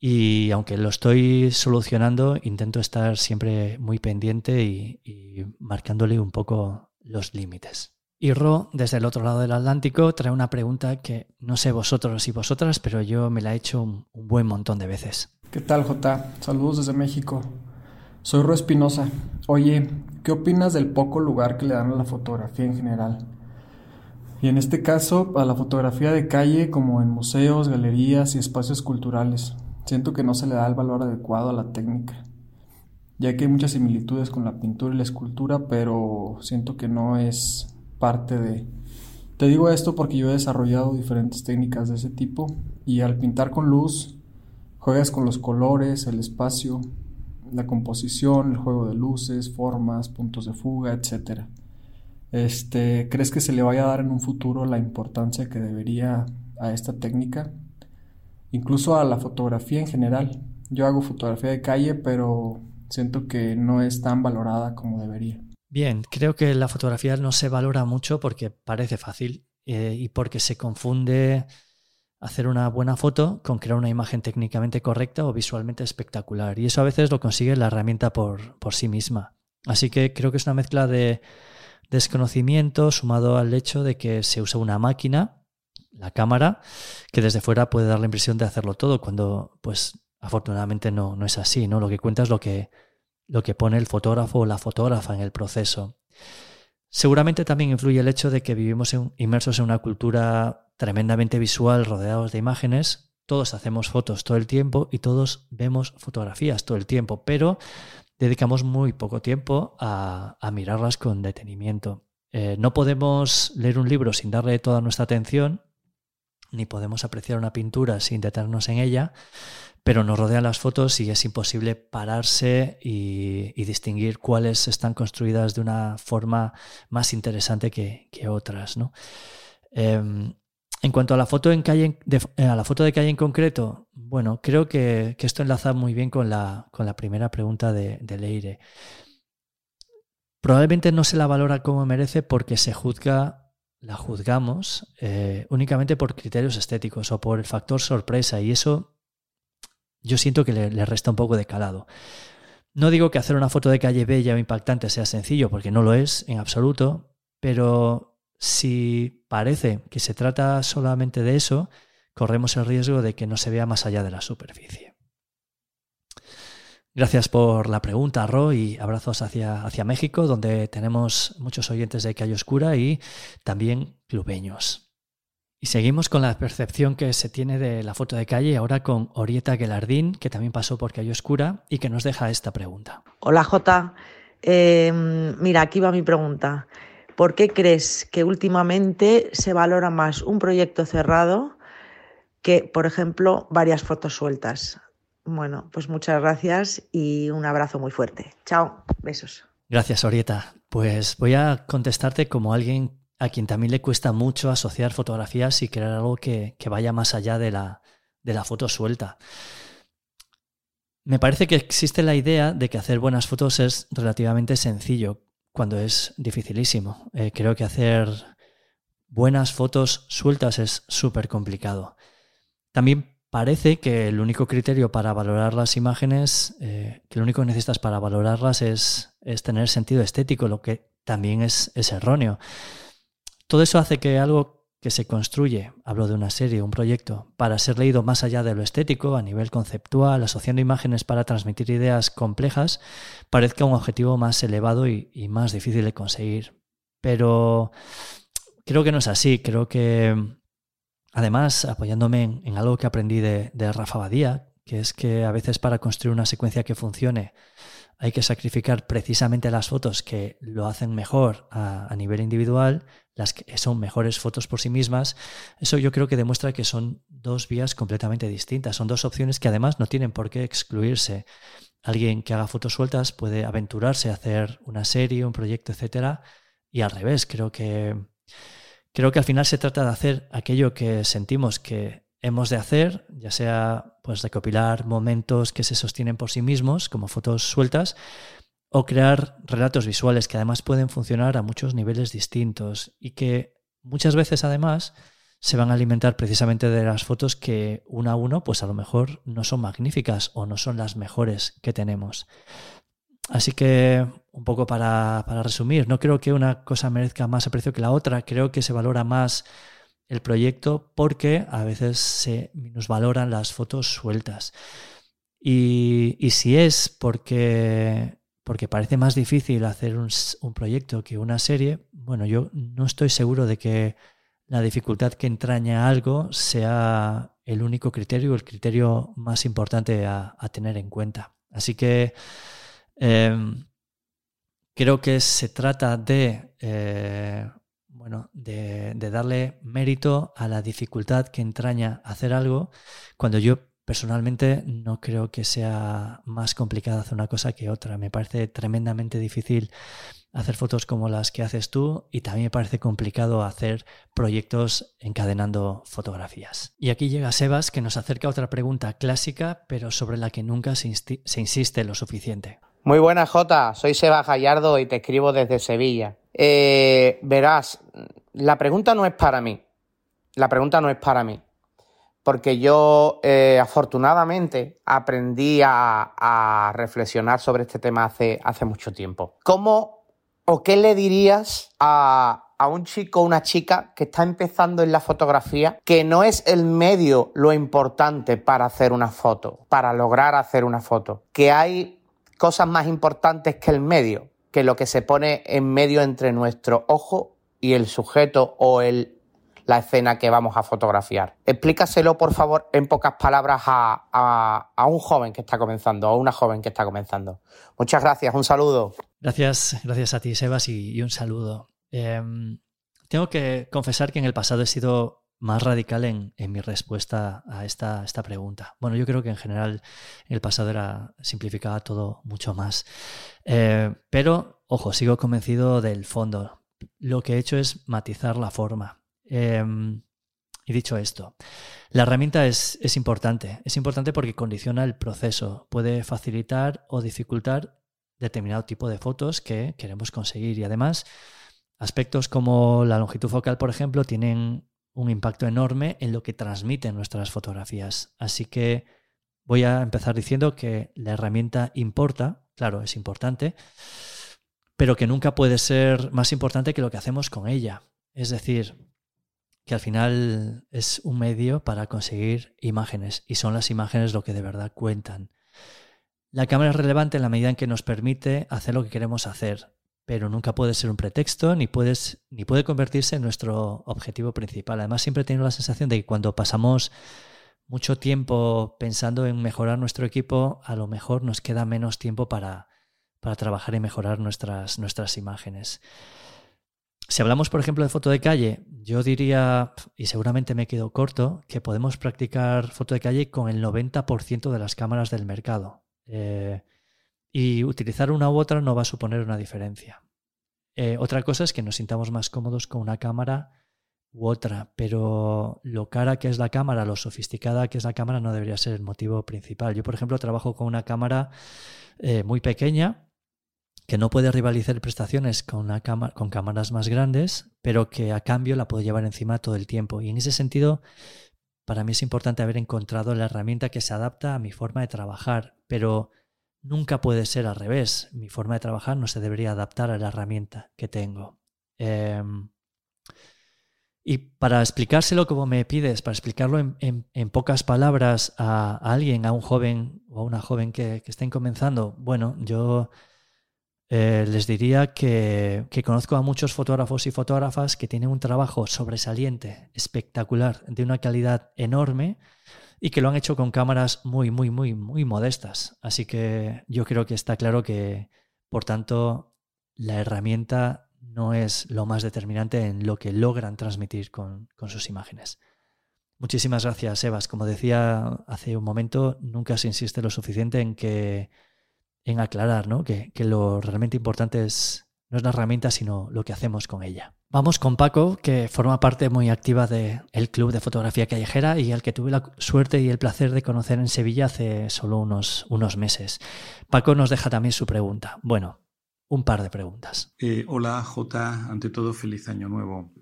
Y aunque lo estoy solucionando, intento estar siempre muy pendiente y, y marcándole un poco los límites. Y Ro, desde el otro lado del Atlántico, trae una pregunta que no sé vosotros y vosotras, pero yo me la he hecho un, buen montón de veces. ¿Qué tal, J? Saludos desde México. Soy Ro Espinosa. Oye, ¿qué opinas del poco lugar que le dan a la fotografía en general? Y en este caso, a la fotografía de calle, como en museos, galerías y espacios culturales. Siento que no se le da el valor adecuado a la técnica, ya que hay muchas similitudes con la pintura y la escultura, pero siento que no es parte de... Te digo esto porque yo he desarrollado diferentes técnicas de ese tipo y al pintar con luz juegas con los colores, el espacio, la composición, el juego de luces, formas, puntos de fuga, etc. Este, ¿crees que se le vaya a dar en un futuro la importancia que debería a esta técnica? Incluso a la fotografía en general. Yo hago fotografía de calle, pero siento que no es tan valorada como debería. Bien, creo que la fotografía no se valora mucho porque parece fácil eh, y porque se confunde hacer una buena foto con crear una imagen técnicamente correcta o visualmente espectacular. Y eso a veces lo consigue la herramienta por, por sí misma. Así que creo que es una mezcla de desconocimiento sumado al hecho de que se usa una máquina, la cámara, que desde fuera puede dar la impresión de hacerlo todo, cuando pues afortunadamente no, no es así, ¿no? Lo que cuenta es lo que lo que pone el fotógrafo o la fotógrafa en el proceso. Seguramente también influye el hecho de que vivimos inmersos en una cultura tremendamente visual, rodeados de imágenes. Todos hacemos fotos todo el tiempo y todos vemos fotografías todo el tiempo, pero dedicamos muy poco tiempo a, mirarlas con detenimiento. Eh, no podemos leer un libro sin darle toda nuestra atención, ni podemos apreciar una pintura sin detenernos en ella, pero nos rodean las fotos y es imposible pararse y, distinguir cuáles están construidas de una forma más interesante que, otras. Em, en cuanto a la foto en calle, de, eh, de en concreto, bueno, creo que, esto enlaza muy bien con la, primera pregunta de, Leire. Probablemente no se la valora como merece porque se juzga, la juzgamos eh, únicamente por criterios estéticos o por el factor sorpresa y eso yo siento que le, resta un poco de calado. No digo que hacer una foto de calle bella o impactante sea sencillo, porque no lo es en absoluto, pero si parece que se trata solamente de eso, corremos el riesgo de que no se vea más allá de la superficie. Gracias por la pregunta, Ro, y abrazos hacia, hacia México, donde tenemos muchos oyentes de Calle Oscura y también clubeños. Y seguimos con la percepción que se tiene de la foto de calle, ahora con Orieta Gelardín, que también pasó por Calle Oscura y que nos deja esta pregunta. Hola Jota, em, mira, aquí va mi pregunta. ¿Por qué crees que últimamente se valora más un proyecto cerrado que, por ejemplo, varias fotos sueltas? Bueno, pues muchas gracias y un abrazo muy fuerte. Chao, besos. Gracias, Orieta. Pues voy a contestarte como alguien a quien también le cuesta mucho asociar fotografías y crear algo que, vaya más allá de la, de la foto suelta. Me parece que existe la idea de que hacer buenas fotos es relativamente sencillo, cuando es dificilísimo. Eh, creo que hacer buenas fotos sueltas es súper complicado. También parece que el único criterio para valorar las imágenes, eh, que lo único que necesitas para valorarlas es, es tener sentido estético, lo que también es, es erróneo. Todo eso hace que algo que se construye, hablo de una serie, un proyecto, para ser leído más allá de lo estético, a nivel conceptual, asociando imágenes para transmitir ideas complejas, parezca un objetivo más elevado y, más difícil de conseguir. Pero creo que no es así, creo que además, apoyándome en, algo que aprendí de, de Rafa Badía, que es que a veces para construir una secuencia que funcione hay que sacrificar precisamente las fotos que lo hacen mejor a, nivel individual, las que son mejores fotos por sí mismas, eso yo creo que demuestra que son dos vías completamente distintas, son dos opciones que además no tienen por qué excluirse. Alguien que haga fotos sueltas puede aventurarse a hacer una serie, un proyecto, etcétera, y al revés, creo que creo que al final se trata de hacer aquello que sentimos que hemos de hacer, ya sea pues recopilar momentos que se sostienen por sí mismos, como fotos sueltas, o crear relatos visuales que además pueden funcionar a muchos niveles distintos y que muchas veces además se van a alimentar precisamente de las fotos que uno a uno pues a lo mejor no son magníficas o no son las mejores que tenemos. Así que un poco para, para resumir, no creo que una cosa merezca más aprecio que la otra, creo que se valora más el proyecto porque a veces se minusvaloran las fotos sueltas. Y, y si es porque, porque parece más difícil hacer un, un, proyecto que una serie, bueno, yo no estoy seguro de que la dificultad que entraña algo sea el único criterio, el criterio más importante a, tener en cuenta. Así que eh, creo que se trata de eh, bueno, de, darle mérito a la dificultad que entraña hacer algo, cuando yo personalmente no creo que sea más complicado hacer una cosa que otra. Me parece tremendamente difícil hacer fotos como las que haces tú y también me parece complicado hacer proyectos encadenando fotografías. Y aquí llega Sebas que nos acerca otra pregunta clásica, pero sobre la que nunca se, se insiste lo suficiente. Muy buenas, Jota. Soy Sebas Gallardo y te escribo desde Sevilla. Eh, verás, la pregunta no es para mí. La pregunta no es para mí. Porque yo, eh, afortunadamente, aprendí a, reflexionar sobre este tema hace, hace mucho tiempo. ¿Cómo o qué le dirías a, a un chico o una chica que está empezando en la fotografía, que no es el medio lo importante para hacer una foto, para lograr hacer una foto, que hay cosas más importantes que el medio, que lo que se pone en medio entre nuestro ojo y el sujeto o el, la escena que vamos a fotografiar. Explícaselo, por favor, en pocas palabras a, a, un joven que está comenzando, a una joven que está comenzando. Muchas gracias, un saludo. Gracias, gracias a ti, Sebas, y, un saludo. Eh, tengo que confesar que en el pasado he sido más radical en, en mi respuesta a esta, esta, pregunta. Bueno, yo creo que en general en el pasado era simplificaba todo mucho más. Eh, pero, ojo, sigo convencido del fondo. Lo que he hecho es matizar la forma. Eh, y dicho esto, la herramienta es, es importante. Es importante porque condiciona el proceso. Puede facilitar o dificultar determinado tipo de fotos que queremos conseguir. Y además, aspectos como la longitud focal, por ejemplo, tienen un impacto enorme en lo que transmiten nuestras fotografías. Así que voy a empezar diciendo que la herramienta importa, claro, es importante, pero que nunca puede ser más importante que lo que hacemos con ella. Es decir, que al final es un medio para conseguir imágenes y son las imágenes lo que de verdad cuentan. La cámara es relevante en la medida en que nos permite hacer lo que queremos hacer, pero nunca puede ser un pretexto ni, puedes, ni puede convertirse en nuestro objetivo principal. Además, siempre he tenido la sensación de que cuando pasamos mucho tiempo pensando en mejorar nuestro equipo, a lo mejor nos queda menos tiempo para, para trabajar y mejorar nuestras, nuestras imágenes. Si hablamos, por ejemplo, de foto de calle, yo diría, y seguramente me quedo corto, que podemos practicar foto de calle con el 90% de las cámaras del mercado. Eh, y utilizar una u otra no va a suponer una diferencia. Eh, otra cosa es que nos sintamos más cómodos con una cámara u otra, pero lo cara que es la cámara, lo sofisticada que es la cámara no debería ser el motivo principal. Yo, por ejemplo, trabajo con una cámara eh, muy pequeña que no puede rivalizar prestaciones con, una cámara, con cámaras más grandes, pero que a cambio la puedo llevar encima todo el tiempo. Y en ese sentido, para mí es importante haber encontrado la herramienta que se adapta a mi forma de trabajar, pero nunca puede ser al revés. Mi forma de trabajar no se debería adaptar a la herramienta que tengo. Eh, y para explicárselo como me pides, para explicarlo en, pocas palabras a, alguien, a un joven o a una joven que, que estén comenzando, bueno, yo eh, les diría que, que, conozco a muchos fotógrafos y fotógrafas que tienen un trabajo sobresaliente, espectacular, de una calidad enorme y que lo han hecho con cámaras muy, muy, muy, muy modestas. Así que yo creo que está claro que, por tanto, la herramienta no es lo más determinante en lo que logran transmitir con, sus imágenes. Muchísimas gracias, Sebas. Como decía hace un momento, nunca se insiste lo suficiente en que en aclarar ¿no? que, que lo realmente importante es no es la herramienta, sino lo que hacemos con ella. Vamos con Paco, que forma parte muy activa del Club de Fotografía Callejera y al que tuve la suerte y el placer de conocer en Sevilla hace solo unos, unos meses. Paco nos deja también su pregunta. Bueno, un par de preguntas. Eh, hola, J. Ante todo, feliz año nuevo.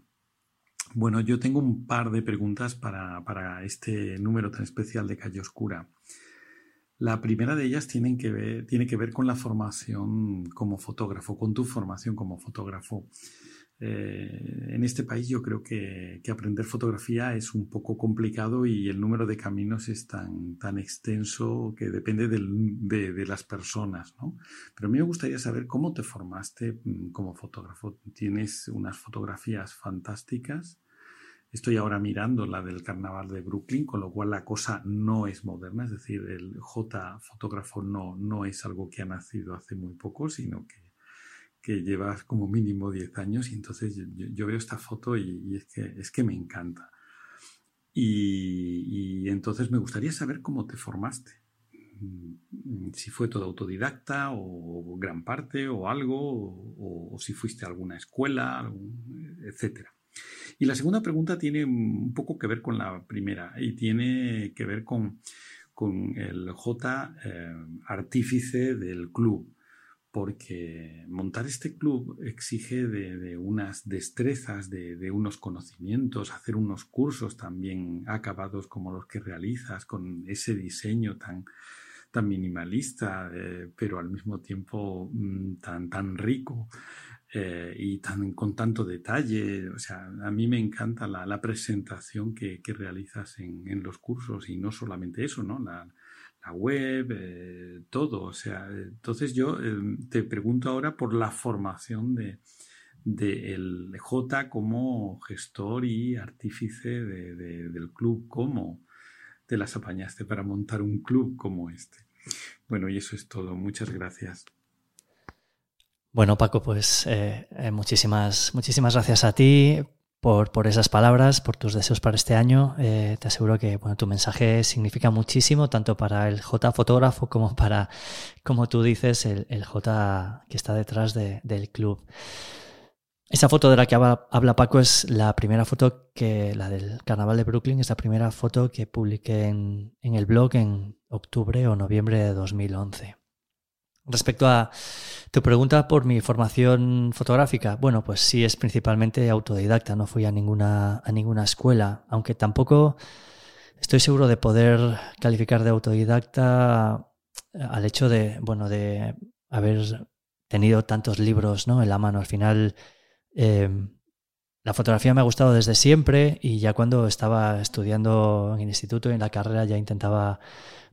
Bueno, yo tengo un par de preguntas para, para este número tan especial de Calle Oscura. La primera de ellas tiene que, ver, tiene que ver con la formación como fotógrafo, con tu formación como fotógrafo. Eh, en este país yo creo que, aprender fotografía es un poco complicado y el número de caminos es tan, tan extenso que depende de, de, las personas. ¿no? Pero a mí me gustaría saber cómo te formaste mm, como fotógrafo. Tienes unas fotografías fantásticas Estoy ahora mirando la del carnaval de Brooklyn, con lo cual la cosa no es moderna, es decir, el J fotógrafo no, no es algo que ha nacido hace muy poco, sino que, que lleva como mínimo 10 años y entonces yo, veo esta foto y, es, que, es que me encanta. Y, entonces me gustaría saber cómo te formaste. Mm, si fue todo autodidacta o gran parte o algo, o, o si fuiste a alguna escuela, etcétera. Y la segunda pregunta tiene un poco que ver con la primera y tiene que ver con, con el J eh, artífice del club, porque montar este club exige de, unas destrezas, de, unos conocimientos, hacer unos cursos también acabados como los que realizas, con ese diseño tan, tan minimalista, eh, pero al mismo tiempo mm, tan, tan rico. Eh, y tan, con tanto detalle. O sea, a mí me encanta la, la presentación que, que realizas en, en, los cursos y no solamente eso, ¿no? La web, eh, todo. O sea, entonces yo eh, te pregunto ahora por la formación de, el J como gestor y artífice de, del club. ¿Cómo te las apañaste para montar un club como este? Bueno, y eso es todo. Muchas gracias. Bueno, Paco, pues eh, eh, muchísimas, muchísimas gracias a ti por, por, esas palabras, por tus deseos para este año. Eh, te aseguro que bueno, tu mensaje significa muchísimo, tanto para el J fotógrafo como para, como tú dices, el, el J que está detrás de, del club. Esa foto de la que habla, habla, Paco es la primera foto que, la del Carnaval de Brooklyn, es la primera foto que publiqué en, en el blog en octubre o noviembre de 2011. Respecto a tu pregunta por mi formación fotográfica, bueno, pues sí es principalmente autodidacta, no fui a ninguna, a ninguna escuela, aunque tampoco estoy seguro de poder calificar de autodidacta al hecho de, bueno, de haber tenido tantos libros ¿no? en la mano. Al final, eh, la fotografía me ha gustado desde siempre y ya cuando estaba estudiando en el instituto y en la carrera ya intentaba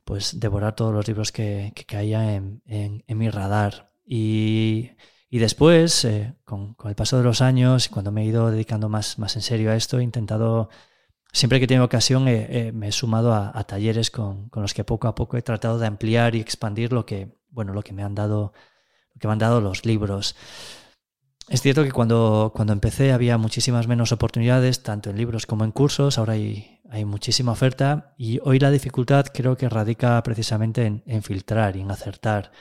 pues devorar todos los libros que, que caían en, en, mi radar. Y, y después, eh, con, con, el paso de los años, cuando me he ido dedicando más, más en serio a esto, he intentado, siempre que tengo ocasión, me he sumado a, a talleres con, con, los que poco a poco he tratado de ampliar y expandir lo que, bueno, lo que me han dado, lo que me han dado los libros. Es cierto que cuando, cuando empecé había muchísimas menos oportunidades, tanto en libros como en cursos, ahora hay, hay muchísima oferta y hoy la dificultad creo que radica precisamente en, filtrar y en acertar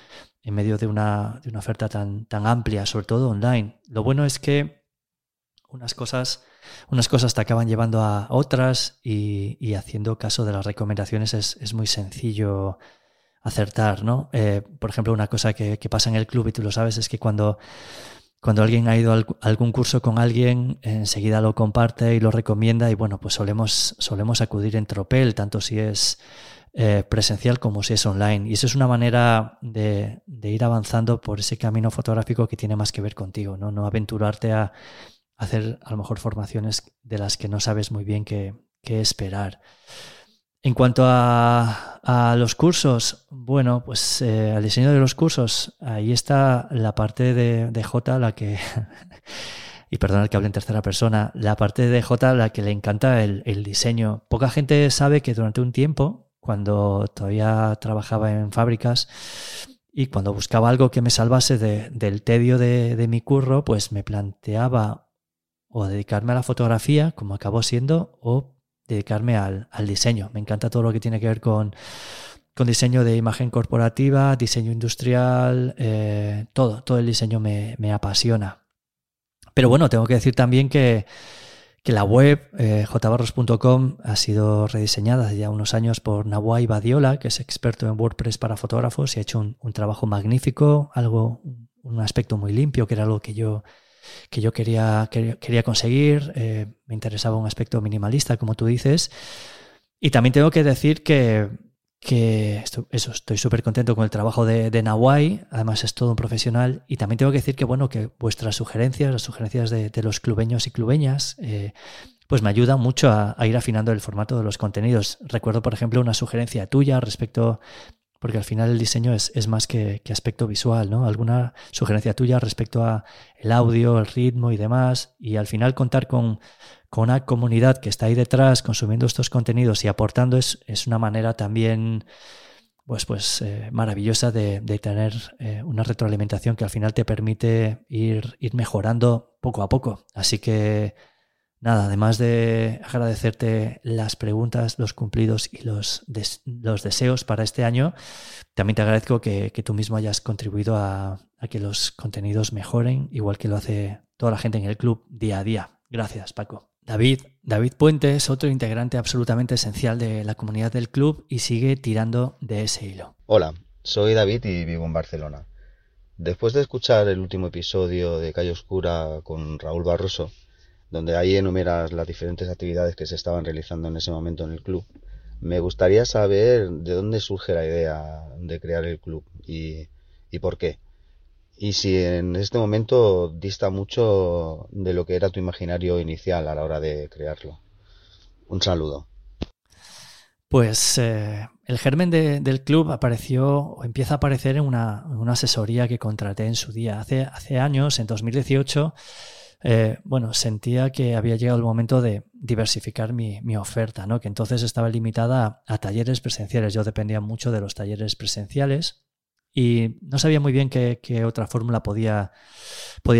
en medio de una, de una, oferta tan, tan amplia, sobre todo online. Lo bueno es que unas cosas, unas cosas te acaban llevando a otras y, y haciendo caso de las recomendaciones es, es muy sencillo acertar, ¿no? Eh, por ejemplo, una cosa que, que pasa en el club y tú lo sabes es que cuando cuando alguien ha ido a algún curso con alguien, enseguida lo comparte y lo recomienda y bueno, pues solemos, solemos acudir en tropel, tanto si es eh, presencial como si es online. Y eso es una manera de, ir avanzando por ese camino fotográfico que tiene más que ver contigo, ¿no? No aventurarte a hacer a lo mejor formaciones de las que no sabes muy bien qué, qué esperar. En cuanto a, a los cursos, bueno, pues eh, al diseño de los cursos, ahí está la parte de, de J, la que, y perdonad que hable en tercera persona, la parte de J, la que le encanta el, diseño. Poca gente sabe que durante un tiempo, cuando todavía trabajaba en fábricas, y cuando buscaba algo que me salvase de, del tedio de, de, mi curro, pues me planteaba o dedicarme a la fotografía, como acabó siendo, o dedicarme al, al, diseño. Me encanta todo lo que tiene que ver con, con diseño de imagen corporativa, diseño industrial, eh, todo, todo el diseño me, me, apasiona. Pero bueno, tengo que decir también que, que la web eh, jbarros.com ha sido rediseñada hace ya unos años por Nawai Badiola, que es experto en WordPress para fotógrafos y ha hecho un, un trabajo magnífico, algo, un aspecto muy limpio, que era algo que yo que yo quería, quería, conseguir. Eh, me interesaba un aspecto minimalista, como tú dices. Y también tengo que decir que, que eso, estoy súper contento con el trabajo de, de Nawai, además es todo un profesional. Y también tengo que decir que, bueno, que vuestras sugerencias, las sugerencias de, de los clubeños y clubeñas, eh, pues me ayudan mucho a, ir afinando el formato de los contenidos. Recuerdo, por ejemplo, una sugerencia tuya respecto porque al final el diseño es, es más que, que, aspecto visual, ¿no? Alguna sugerencia tuya respecto a el audio, el ritmo y demás, y al final contar con, con una comunidad que está ahí detrás consumiendo estos contenidos y aportando es, es una manera también pues, pues eh, maravillosa de, de tener eh, una retroalimentación que al final te permite ir, ir mejorando poco a poco. Así que Nada, además de agradecerte las preguntas, los cumplidos y los, los deseos para este año, también te agradezco que, que tú mismo hayas contribuido a, a, que los contenidos mejoren, igual que lo hace toda la gente en el club día a día. Gracias, Paco. David, David Puente es otro integrante absolutamente esencial de la comunidad del club y sigue tirando de ese hilo. Hola, soy David y vivo en Barcelona. Después de escuchar el último episodio de Calle Oscura con Raúl Barroso, donde ahí enumeras las diferentes actividades que se estaban realizando en ese momento en el club. Me gustaría saber de dónde surge la idea de crear el club y, y por qué. Y si en este momento dista mucho de lo que era tu imaginario inicial a la hora de crearlo. Un saludo. Pues eh, el germen de, del club apareció o empieza a aparecer en una, una, asesoría que contraté en su día. Hace, hace años, en 2018, eh, bueno, sentía que había llegado el momento de diversificar mi, oferta, ¿no? que entonces estaba limitada a, talleres presenciales. Yo dependía mucho de los talleres presenciales y no sabía muy bien qué, otra fórmula podía,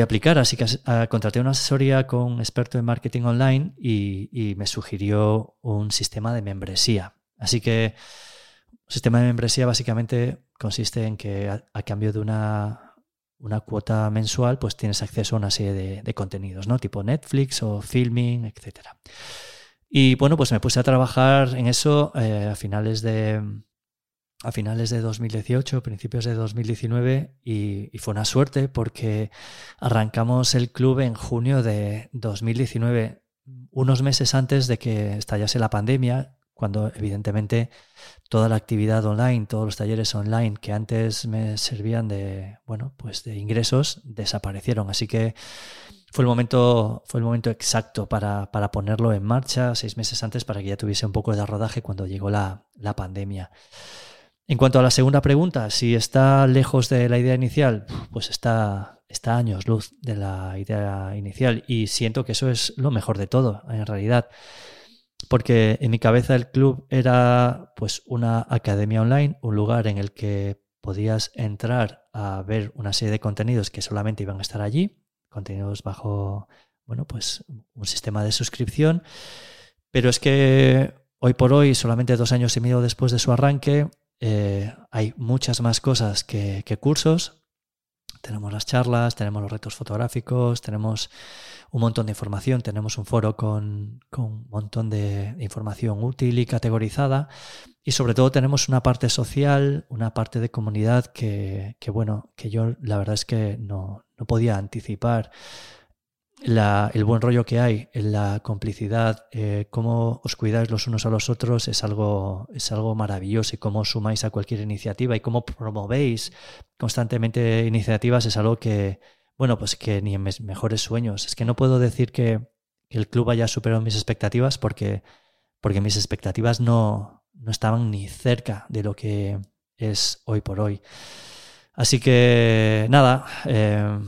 aplicar, así que contraté una asesoría con un experto en marketing online y, me sugirió un sistema de membresía. Así que un sistema de membresía básicamente consiste en que a cambio de una una cuota mensual, pues tienes acceso a una serie de, contenidos, ¿no? Tipo Netflix o filming, etc. Y bueno, pues me puse a trabajar en eso eh, a finales de a finales de 2018, principios de 2019, y, y, fue una suerte porque arrancamos el club en junio de 2019, unos meses antes de que estallase la pandemia, cuando evidentemente toda la actividad online, todos los talleres online que antes me servían de, bueno, pues de ingresos desaparecieron. Así que fue el momento, fue el momento exacto para, para ponerlo en marcha seis meses antes para que ya tuviese un poco de rodaje cuando llegó la, la pandemia. En cuanto a la segunda pregunta, si está lejos de la idea inicial, pues está, está años luz de la idea inicial y siento que eso es lo mejor de todo, en realidad porque en mi cabeza el club era pues una academia online, un lugar en el que podías entrar a ver una serie de contenidos que solamente iban a estar allí, contenidos bajo, bueno, pues un sistema de suscripción, pero es que hoy por hoy, solamente dos años y medio después de su arranque, eh, hay muchas más cosas que, que cursos, tenemos las charlas, tenemos los retos fotográficos, tenemos un montón de información, tenemos un foro con, con, un montón de información útil y categorizada. Y sobre todo tenemos una parte social, una parte de comunidad que, que bueno, que yo la verdad es que no, no podía anticipar la, el buen rollo que hay, la complicidad, eh, cómo os cuidáis los unos a los otros es algo, es algo maravilloso y cómo sumáis a cualquier iniciativa y cómo promovéis constantemente iniciativas es algo que, bueno, pues que ni en mis mejores sueños. Es que no puedo decir que, que el club haya superado mis expectativas porque, porque mis expectativas no, no estaban ni cerca de lo que es hoy por hoy. Así que nada, eh,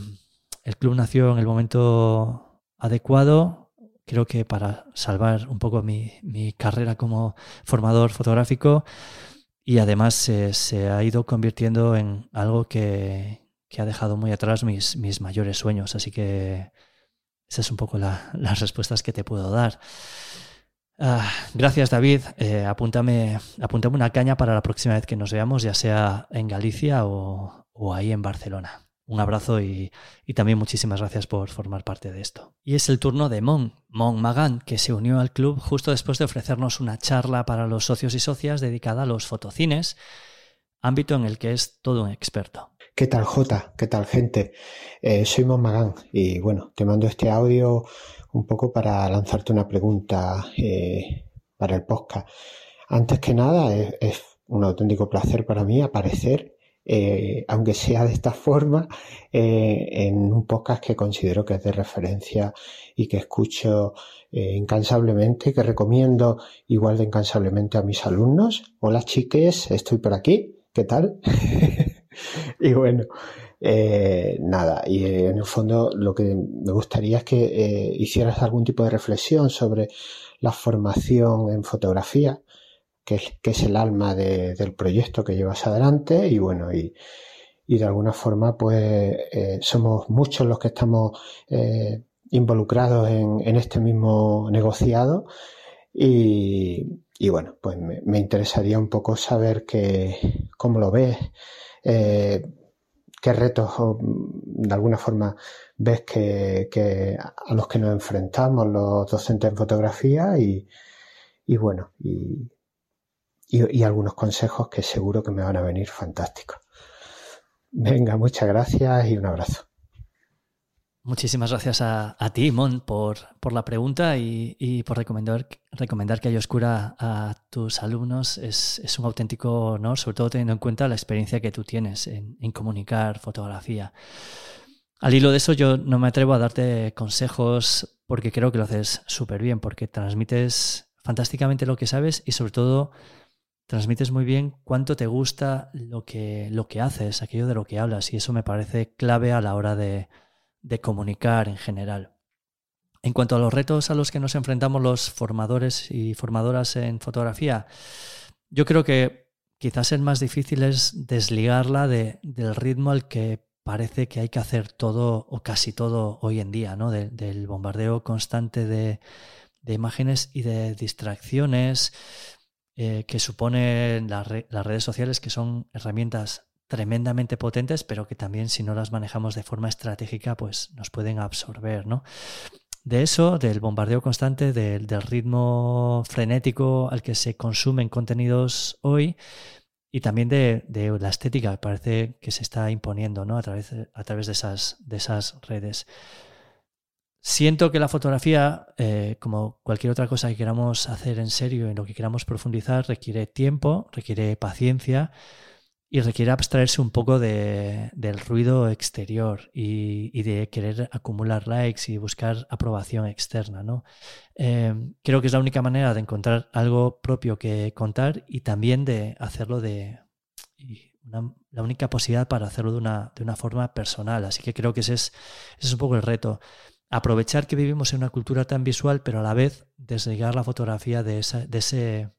el club nació en el momento adecuado, creo que para salvar un poco mi, carrera como formador fotográfico y además se ha ido convirtiendo en algo que, ha dejado muy atrás mis, mis mayores sueños. Así que esas son un poco las respuestas que te puedo dar. Ah, gracias, David. Eh, apúntame, apúntame una caña para la próxima vez que nos veamos, ya sea en Galicia o, ahí en Barcelona. Un abrazo y, también muchísimas gracias por formar parte de esto. Y es el turno de Mon, Mon Magan, que se unió al club justo después de ofrecernos una charla para los socios y socias dedicada a los fotocines, ámbito en el que es todo un experto. ¿Qué tal, Jota? ¿Qué tal, gente? Eh, soy Mon Magán y bueno, te mando este audio un poco para lanzarte una pregunta eh, para el podcast. Antes que nada, es, un auténtico placer para mí aparecer, eh, aunque sea de esta forma, eh, en un podcast que considero que es de referencia y que escucho incansablemente, que recomiendo igual de incansablemente a mis alumnos. Hola chiques, estoy por aquí. ¿Qué tal? y bueno, eh, nada, y eh, en el fondo lo que me gustaría es que eh, hicieras algún tipo de reflexión sobre la formación en fotografía, que es, que el alma del proyecto que llevas adelante y bueno, y, y de alguna forma pues somos muchos los que estamos involucrados en, en, este mismo negociado y, y bueno, pues me, me, interesaría un poco saber que, cómo lo ves. Eh, qué retos de alguna forma ves que, a los que nos enfrentamos los docentes en fotografía y, bueno, y, algunos consejos que seguro que me van a venir fantásticos. Venga, muchas gracias y un abrazo. Muchísimas gracias a, ti, Mon, por, por la pregunta y, por recomendar, recomendar que haya oscura a tus alumnos. Es, un auténtico honor, sobre todo teniendo en cuenta la experiencia que tú tienes en, comunicar fotografía. Al hilo de eso, yo no me atrevo a darte consejos porque creo que lo haces súper bien, porque transmites fantásticamente lo que sabes y sobre todo transmites muy bien cuánto te gusta lo que, lo que haces, aquello de lo que hablas y eso me parece clave a la hora de de comunicar en general. En cuanto a los retos a los que nos enfrentamos los formadores y formadoras en fotografía, yo creo que quizás el más difícil es desligarla del ritmo al que parece que hay que hacer todo o casi todo hoy en día, ¿no? del bombardeo constante de, imágenes y de distracciones eh, que suponen las redes sociales, que son herramientas tremendamente potentes, pero que también si no las manejamos de forma estratégica, pues nos pueden absorber, ¿no? De eso, del bombardeo constante, del, ritmo frenético al que se consumen contenidos hoy y también de, la estética parece que se está imponiendo ¿no? a, través, a través de, esas, de esas redes. Siento que la fotografía, eh, como cualquier otra cosa que queramos hacer en serio, en lo que queramos profundizar, requiere tiempo, requiere paciencia, y requiere abstraerse un poco de, del ruido exterior y, de querer acumular likes y buscar aprobación externa. ¿no? Em, creo que es la única manera de encontrar algo propio que contar y también de hacerlo de... la única posibilidad para hacerlo de una, de una forma personal. Así que creo que ese es, ese es un poco el reto. Aprovechar que vivimos en una cultura tan visual, pero a la vez desligar la fotografía de, esa, de ese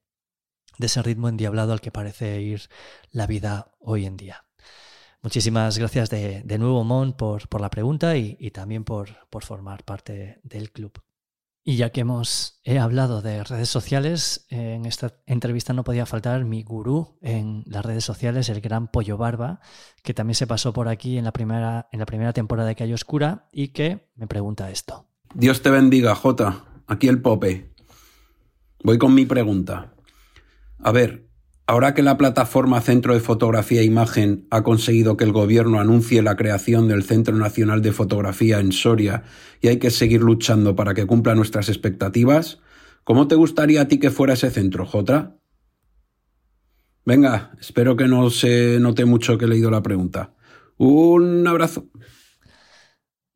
de ese ritmo endiablado al que parece ir la vida hoy en día. Muchísimas gracias de, nuevo, Mon, por, por la pregunta y, también por, por, formar parte del club. Y ya que hemos he hablado de redes sociales, en esta entrevista no podía faltar mi gurú en las redes sociales, el gran Pollo Barba, que también se pasó por aquí en la primera, en la primera temporada de Calle Oscura y que me pregunta esto. Dios te bendiga, Jota. Aquí el Pope. Voy con mi pregunta. A ver, ahora que la plataforma Centro de Fotografía e Imagen ha conseguido que el gobierno anuncie la creación del Centro Nacional de Fotografía en Soria y hay que seguir luchando para que cumpla nuestras expectativas, ¿cómo te gustaría a ti que fuera ese centro, Jota? Venga, espero que no se note mucho que he leído la pregunta. Un abrazo.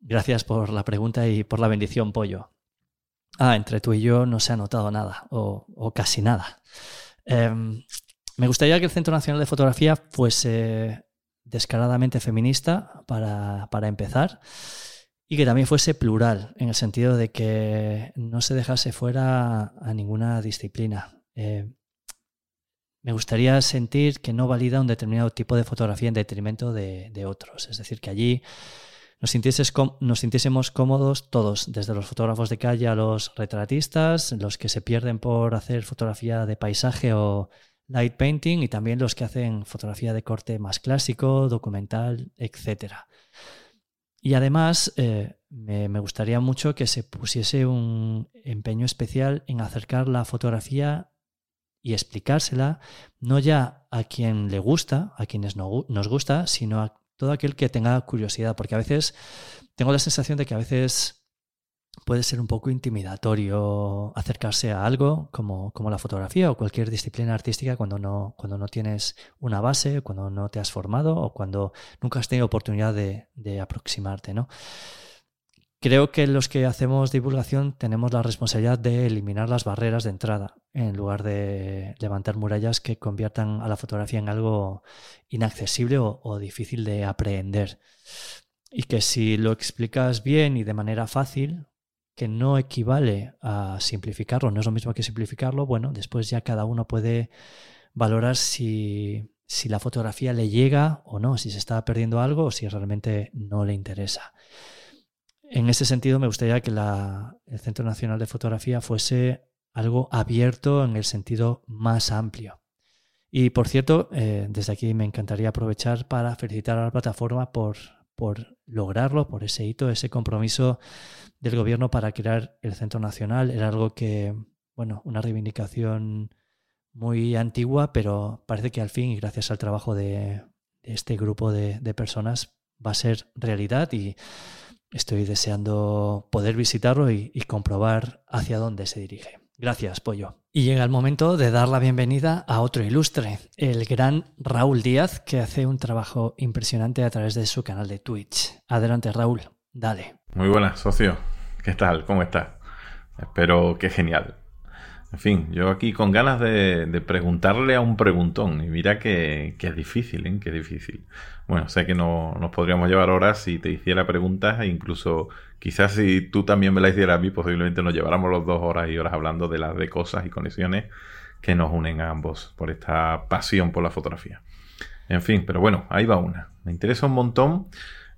Gracias por la pregunta y por la bendición, Pollo. Ah, entre tú y yo no se ha notado nada, o, o casi nada. Em, me gustaría que el Centro Nacional de Fotografía fuese descaradamente feminista para, para empezar y que también fuese plural, en el sentido de que no se dejase fuera a ninguna disciplina. Eh, me gustaría sentir que no valida un determinado tipo de fotografía en detrimento de, otros. Es decir, que allí nos, nos, sintiésemos cómodos todos, desde los fotógrafos de calle a los retratistas, los que se pierden por hacer fotografía de paisaje o light painting y también los que hacen fotografía de corte más clásico, documental, etcétera. Y además, eh, me, gustaría mucho que se pusiese un empeño especial en acercar la fotografía y explicársela, no ya a quien le gusta, a quienes no, nos gusta, sino a todo aquel que tenga curiosidad, porque a veces tengo la sensación de que a veces puede ser un poco intimidatorio acercarse a algo como, como, la fotografía o cualquier disciplina artística cuando no, cuando no tienes una base, cuando no te has formado o cuando nunca has tenido oportunidad de, de aproximarte, ¿no? Creo que los que hacemos divulgación tenemos la responsabilidad de eliminar las barreras de entrada en lugar de levantar murallas que conviertan a la fotografía en algo inaccesible o, difícil de aprehender. Y que si lo explicas bien y de manera fácil, que no equivale a simplificarlo, no es lo mismo que simplificarlo, bueno, después ya cada uno puede valorar si, la fotografía le llega o no, si se está perdiendo algo o si realmente no le interesa. En ese sentido, me gustaría que el Centro Nacional de Fotografía fuese algo abierto en el sentido más amplio. Y por cierto, eh, desde aquí me encantaría aprovechar para felicitar a la plataforma por, por lograrlo, por ese hito, ese compromiso del gobierno para crear el Centro Nacional. Era algo que, bueno, una reivindicación muy antigua, pero parece que al fin, y gracias al trabajo de, este grupo de, personas, va a ser realidad y estoy deseando poder visitarlo y, y comprobar hacia dónde se dirige. Gracias, Pollo. Y llega el momento de dar la bienvenida a otro ilustre, el gran Raúl Díaz, que hace un trabajo impresionante a través de su canal de Twitch. Adelante, Raúl, dale. Muy buenas, socio. ¿Qué tal? ¿Cómo estás? Espero que genial. En fin, yo aquí con ganas de, preguntarle a un preguntón. Y mira que, es difícil, ¿eh? Que difícil. Bueno, sé que no nos podríamos llevar horas si te hiciera preguntas e incluso quizás si tú también me la hicieras a mí, posiblemente nos lleváramos los dos horas y horas hablando de las de cosas y conexiones que nos unen a ambos por esta pasión por la fotografía. En fin, pero bueno, ahí va una. Me interesa un montón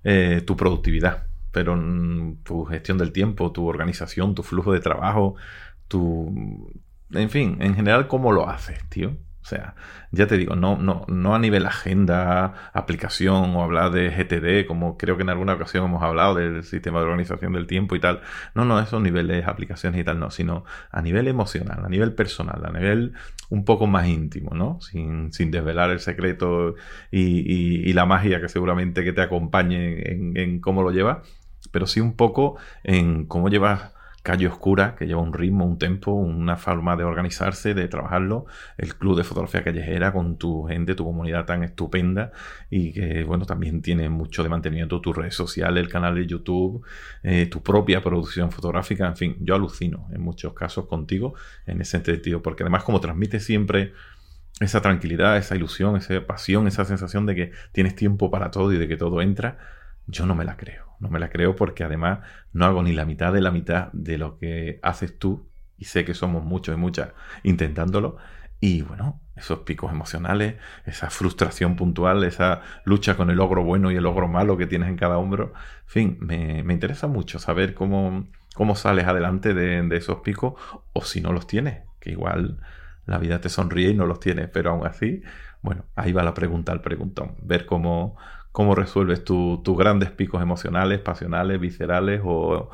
eh, tu productividad pero tu gestión del tiempo, tu organización, tu flujo de trabajo, tu... En fin, en general, ¿cómo lo haces, tío? O sea, ya te digo, no, no, no a nivel agenda, aplicación o hablar de GTD, como creo que en alguna ocasión hemos hablado del sistema de organización del tiempo y tal. No, no, esos niveles, aplicaciones y tal, no, sino a nivel emocional, a nivel personal, a nivel un poco más íntimo, ¿no? Sin, sin desvelar el secreto y, la magia que seguramente que te acompañe en, en cómo lo llevas pero sí un poco en cómo llevas Calle Oscura, que lleva un ritmo, un tempo, una forma de organizarse, de trabajarlo, el club de fotografía callejera con tu gente, tu comunidad tan estupenda y que, bueno, también tiene mucho de mantenimiento tus redes sociales, el canal de YouTube, eh, tu propia producción fotográfica, en fin, yo alucino en muchos casos contigo en ese sentido, porque además como transmite siempre esa tranquilidad, esa ilusión, esa pasión, esa sensación de que tienes tiempo para todo y de que todo entra, yo no me la creo. No me la creo porque además no hago ni la mitad de la mitad de lo que haces tú y sé que somos muchos y muchas intentándolo. Y bueno, esos picos emocionales, esa frustración puntual, esa lucha con el logro bueno y el logro malo que tienes en cada hombro. En fin, me, interesa mucho saber cómo, cómo sales adelante de, de, esos picos o si no los tienes, que igual la vida te sonríe y no los tienes, pero aún así, bueno, ahí va la pregunta al preguntón, ver cómo, cómo resuelves tus grandes picos emocionales, pasionales, viscerales o,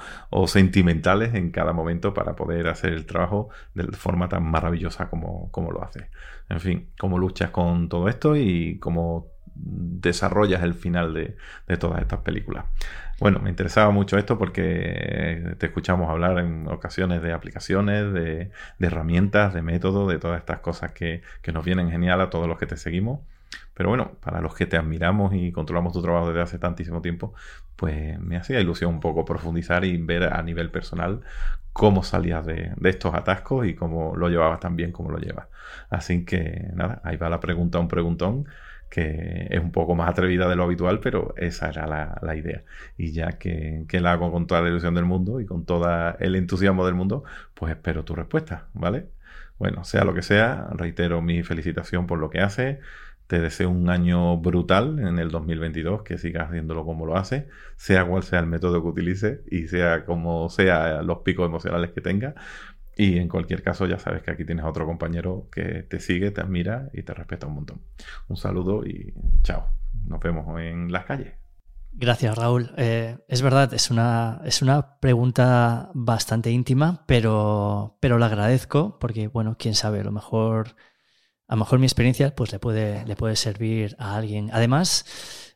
sentimentales en cada momento para poder hacer el trabajo de forma tan maravillosa como, como lo haces. En fin, cómo luchas con todo esto y cómo desarrollas el final de, todas estas películas. Bueno, me interesaba mucho esto porque te escuchamos hablar en ocasiones de aplicaciones, de, herramientas, de métodos, de todas estas cosas que, que nos vienen genial a todos los que te seguimos Pero bueno, para los que te admiramos y controlamos tu trabajo desde hace tantísimo tiempo, pues me hacía ilusión un poco profundizar y ver a nivel personal cómo salías de, estos atascos y cómo lo llevabas tan bien como lo llevas. Así que nada, ahí va la pregunta, un preguntón que es un poco más atrevida de lo habitual, pero esa era la, idea. Y ya que, la hago con toda la ilusión del mundo y con todo el entusiasmo del mundo, pues espero tu respuesta, ¿vale? Bueno, sea lo que sea, reitero mi felicitación por lo que hace. Te deseo un año brutal en el 2022, que sigas haciéndolo como lo hace, sea cual sea el método que utilice y sea como sea los picos emocionales que tenga. Y en cualquier caso, ya sabes que aquí tienes a otro compañero que te sigue, te admira y te respeta un montón. Un saludo y chao. Nos vemos en las calles. Gracias, Raúl. Eh, es verdad, es una, es una pregunta bastante íntima, pero, pero la agradezco porque, bueno, quién sabe, a lo mejor a lo mejor mi experiencia pues, le, puede, le puede servir a alguien. Además,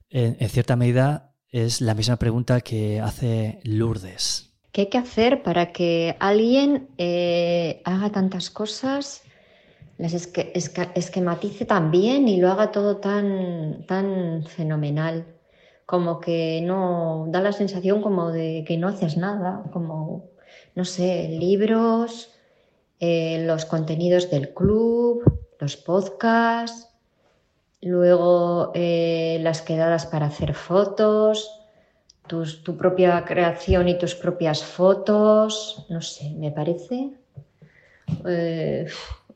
en, cierta medida es la misma pregunta que hace Lourdes. ¿Qué hay que hacer para que alguien eh, haga tantas cosas, las esquematice tan bien y lo haga todo tan, tan fenomenal? Como que no da la sensación como de que no haces nada, como, no sé, libros, eh, los contenidos del club, los podcasts, luego eh, las quedadas para hacer fotos, tu propia creación y tus propias fotos, no sé, me parece eh,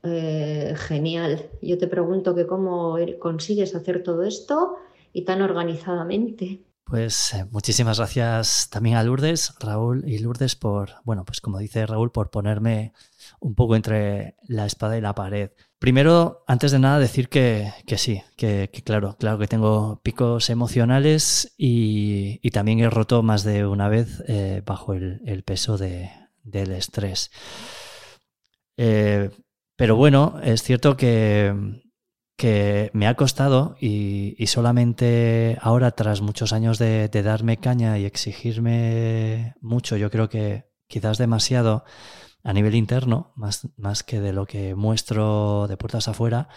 eh, genial. Yo te pregunto que cómo consigues hacer todo esto y tan organizadamente. Pues muchísimas gracias también a Lourdes, Raúl y Lourdes por, bueno, pues como dice Raúl, por ponerme un poco entre la espada y la pared. Primero, antes de nada, decir que, sí, que, claro, claro que tengo picos emocionales y, también he roto más de una vez eh, bajo el, peso del estrés. Eh, pero bueno, es cierto que, que me ha costado y, solamente ahora, tras muchos años de, de darme caña y exigirme mucho, yo creo que quizás demasiado, a nivel interno, más, más que de lo que muestro de puertas afuera,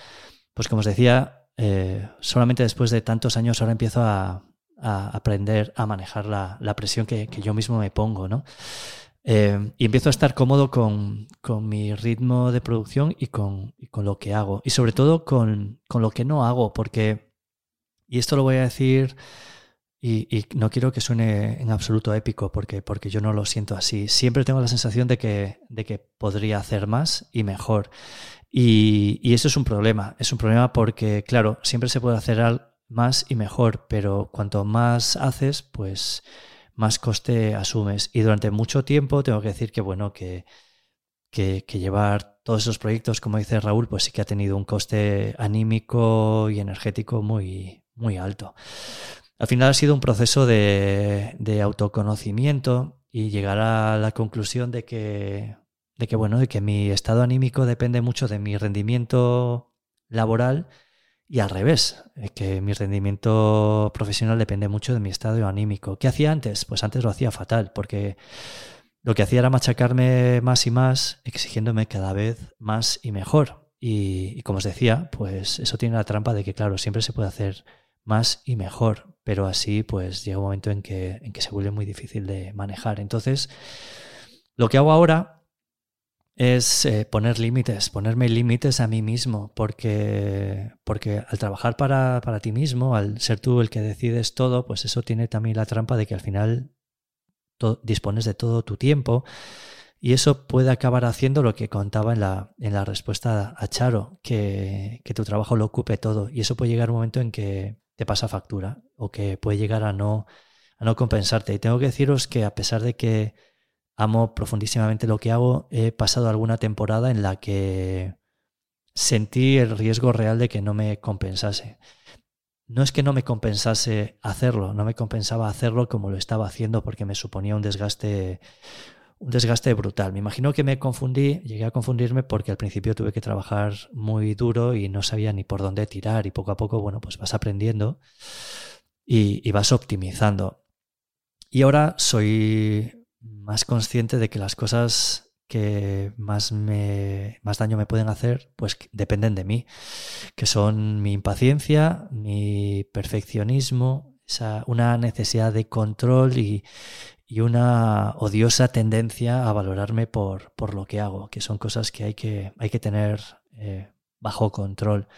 pues como os decía, eh, solamente después de tantos años ahora empiezo a, aprender a manejar la, presión que, yo mismo me pongo, ¿no? Eh, y empiezo a estar cómodo con, mi ritmo de producción y con, con, lo que hago. Y sobre todo con, con lo que no hago, porque, y esto lo voy a decir y, no quiero que suene en absoluto épico porque, porque yo no lo siento así. Siempre tengo la sensación de que, de que podría hacer más y mejor. Y, y, eso es un problema. Es un problema porque, claro, siempre se puede hacer más y mejor, pero cuanto más haces, pues más coste asumes. Y durante mucho tiempo tengo que decir que, bueno, que, que, llevar todos esos proyectos, como dice Raúl, pues sí que ha tenido un coste anímico y energético muy, muy alto. Al final ha sido un proceso de, autoconocimiento y llegar a la conclusión de que, de que, bueno, de que mi estado anímico depende mucho de mi rendimiento laboral y al revés, que mi rendimiento profesional depende mucho de mi estado anímico. ¿Qué hacía antes? Pues antes lo hacía fatal, porque lo que hacía era machacarme más y más, exigiéndome cada vez más y mejor. Y, y como os decía, pues eso tiene la trampa de que, claro, siempre se puede hacer más y mejor, pero así pues llega un momento en que, en que se vuelve muy difícil de manejar. Entonces, lo que hago ahora es eh, poner límites, ponerme límites a mí mismo, porque, porque al trabajar para, para, ti mismo, al ser tú el que decides todo, pues eso tiene también la trampa de que al final dispones de todo tu tiempo y eso puede acabar haciendo lo que contaba en la, en la respuesta a Charo, que, que tu trabajo lo ocupe todo y eso puede llegar un momento en que te pasa factura o que puede llegar a no, a no compensarte. Y tengo que deciros que a pesar de que amo profundísimamente lo que hago, he pasado alguna temporada en la que sentí el riesgo real de que no me compensase. No es que no me compensase hacerlo, no me compensaba hacerlo como lo estaba haciendo porque me suponía un desgaste un desgaste brutal. Me imagino que me confundí, llegué a confundirme porque al principio tuve que trabajar muy duro y no sabía ni por dónde tirar y poco a poco, bueno, pues vas aprendiendo y, vas optimizando. Y ahora soy más consciente de que las cosas que más, me, más daño me pueden hacer, pues dependen de mí, que son mi impaciencia, mi perfeccionismo, una necesidad de control y, una odiosa tendencia a valorarme por, por, lo que hago, que son cosas que hay que, hay que tener eh, bajo control.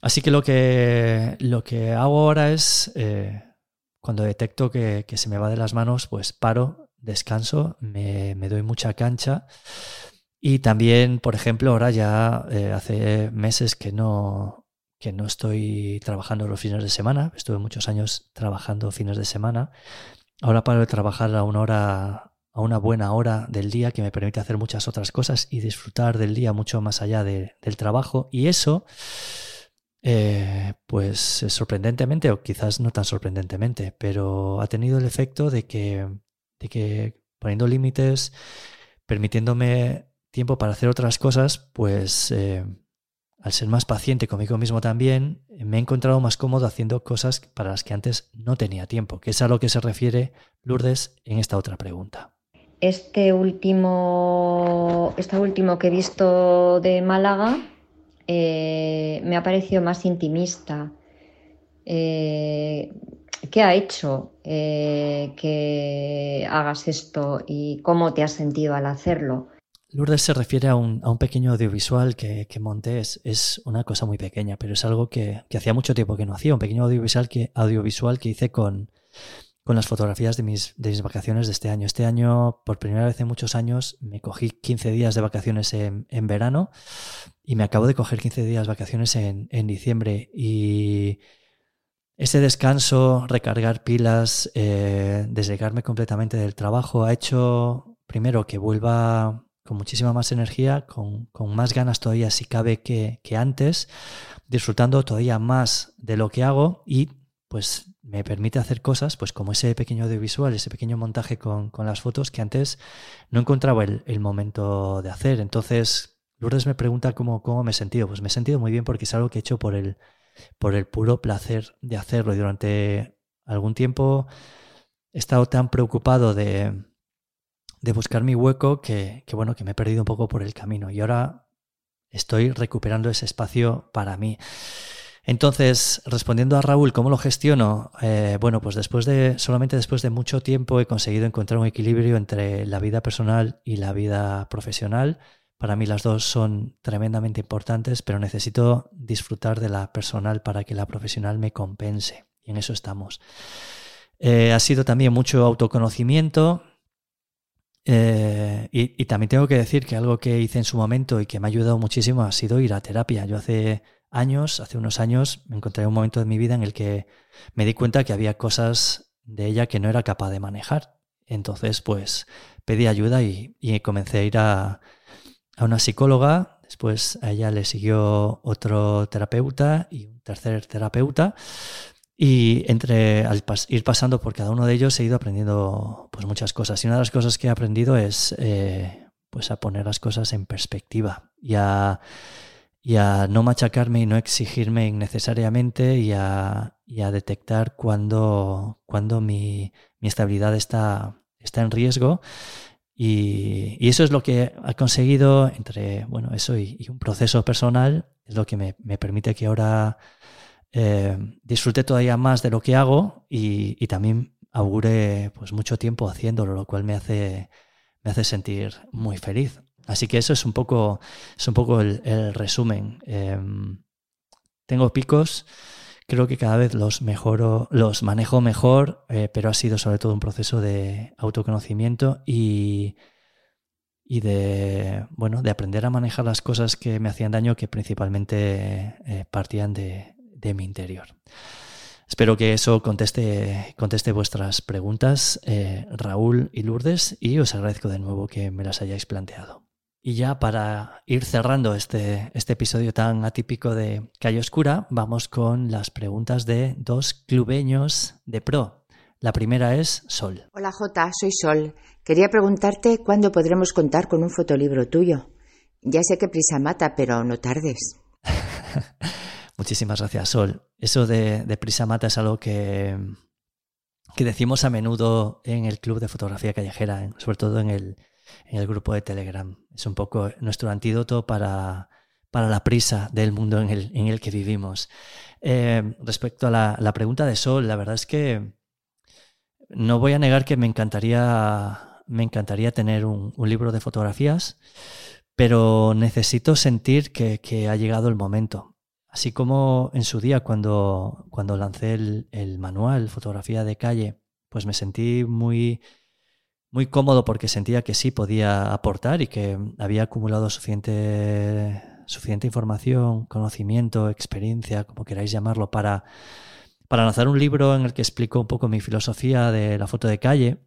Así que lo que, lo que hago ahora es, eh, cuando detecto que, se me va de las manos, pues paro, descanso, me, doy mucha cancha. Y también, por ejemplo, ahora ya eh, hace meses que no, que no estoy trabajando los fines de semana. Estuve muchos años trabajando fines de semana. Ahora paro de trabajar a una hora, a una buena hora del día que me permite hacer muchas otras cosas y disfrutar del día mucho más allá del trabajo. Y eso, eh, pues sorprendentemente, o quizás no tan sorprendentemente, pero ha tenido el efecto de que de que poniendo límites, permitiéndome tiempo para hacer otras cosas, pues eh, al ser más paciente conmigo mismo también, me he encontrado más cómodo haciendo cosas para las que antes no tenía tiempo, que es a lo que se refiere Lourdes en esta otra pregunta. Este último, este último que he visto de Málaga eh, me ha parecido más intimista. Eh, ¿Qué ha hecho eh, que hagas esto y cómo te has sentido al hacerlo? Lourdes se refiere a un, pequeño audiovisual que, monté. Es, una cosa muy pequeña, pero es algo que, hacía mucho tiempo que no hacía. Un pequeño audiovisual que, audiovisual que hice con, las fotografías de mis, de mis, vacaciones de este año. Este año, por primera vez en muchos años, me cogí 15 días de vacaciones en, verano y me acabo de coger 15 días de vacaciones en, en diciembre. Y ese descanso, recargar pilas, eh, desligarme completamente del trabajo ha hecho, primero, que vuelva con muchísima más energía, con, más ganas todavía si cabe que, antes, disfrutando todavía más de lo que hago y pues me permite hacer cosas, pues como ese pequeño audiovisual, ese pequeño montaje con, las fotos que antes no encontraba el, momento de hacer. Entonces, Lourdes me pregunta cómo, cómo me he sentido. Pues me he sentido muy bien porque es algo que he hecho por el, por el puro placer de hacerlo. Y durante algún tiempo he estado tan preocupado de, de buscar mi hueco que, bueno, que me he perdido un poco por el camino. Y ahora estoy recuperando ese espacio para mí. Entonces, respondiendo a Raúl, ¿cómo lo gestiono? Eh, bueno, pues después de, solamente después de mucho tiempo he conseguido encontrar un equilibrio entre la vida personal y la vida profesional. Para mí las dos son tremendamente importantes, pero necesito disfrutar de la personal para que la profesional me compense. Y en eso estamos. Eh, ha sido también mucho autoconocimiento. Eh, y, también tengo que decir que algo que hice en su momento y que me ha ayudado muchísimo ha sido ir a terapia. Yo hace años, hace unos años, me encontré en un momento de mi vida en el que me di cuenta que había cosas de ella que no era capaz de manejar. Entonces, pues pedí ayuda y comencé a ir a, a una psicóloga, después a ella le siguió otro terapeuta y un tercer terapeuta. Y entre al ir pasando por cada uno de ellos he ido aprendiendo pues muchas cosas. Y una de las cosas que he aprendido es eh, pues a poner las cosas en perspectiva y a, y a, no machacarme y no exigirme innecesariamente y a, y a detectar cuando, cuando mi, mi estabilidad está, está en riesgo y, eso es lo que ha conseguido entre, bueno, eso y, un proceso personal, es lo que me, permite que ahora eh, disfrute todavía más de lo que hago y, también augure pues mucho tiempo haciéndolo, lo cual me hace, me hace sentir muy feliz. Así que eso es un poco, es un poco el, resumen. Em, tengo picos, creo que cada vez los mejoro, los manejo mejor, eh, pero ha sido sobre todo un proceso de autoconocimiento y, y de bueno, de aprender a manejar las cosas que me hacían daño, que principalmente eh, partían de, mi interior. Espero que eso conteste, conteste vuestras preguntas, eh, Raúl y Lourdes, y os agradezco de nuevo que me las hayáis planteado. Y ya para ir cerrando este, este episodio tan atípico de Calle Oscura, vamos con las preguntas de dos clubeños de pro. La primera es Sol. Hola Jota, soy Sol. Quería preguntarte cuándo podremos contar con un fotolibro tuyo. Ya sé que prisa mata, pero no tardes. Muchísimas gracias, Sol. Eso de, de prisa mata es algo que, que decimos a menudo en el Club de Fotografía Callejera, sobre todo en el, en el grupo de Telegram. Es un poco nuestro antídoto para, para la prisa del mundo en el, en el que vivimos. Eh, respecto a la, la, pregunta de Sol, la verdad es que no voy a negar que me encantaría, me encantaría tener un, un libro de fotografías, pero necesito sentir que, que, ha llegado el momento. Así como en su día cuando, cuando lancé el, el manual Fotografía de calle, pues me sentí muy muy cómodo porque sentía que sí podía aportar y que había acumulado suficiente, suficiente información, conocimiento, experiencia, como queráis llamarlo, para, para lanzar un libro en el que explico un poco mi filosofía de la foto de calle.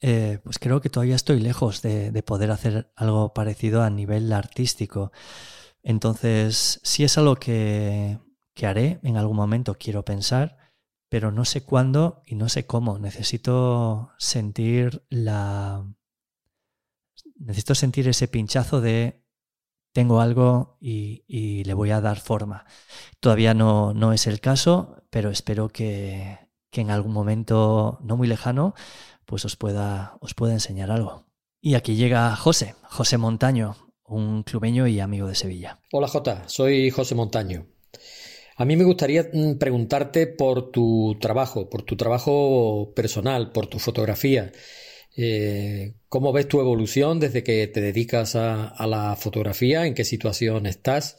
Eh, pues creo que todavía estoy lejos de, de, poder hacer algo parecido a nivel artístico. Entonces, sí es algo que, que haré en algún momento, quiero pensar pero no sé cuándo y no sé cómo. Necesito sentir la. Necesito sentir ese pinchazo de tengo algo y, le voy a dar forma. Todavía no, no es el caso, pero espero que, que, en algún momento no muy lejano pues os pueda, os pueda enseñar algo. Y aquí llega José, José Montaño, un clubeño y amigo de Sevilla. Hola Jota, soy José Montaño. A mí me gustaría mm, preguntarte por tu trabajo, por tu trabajo personal, por tu fotografía. Eh, ¿Cómo ves tu evolución desde que te dedicas a, la fotografía? ¿En qué situación estás?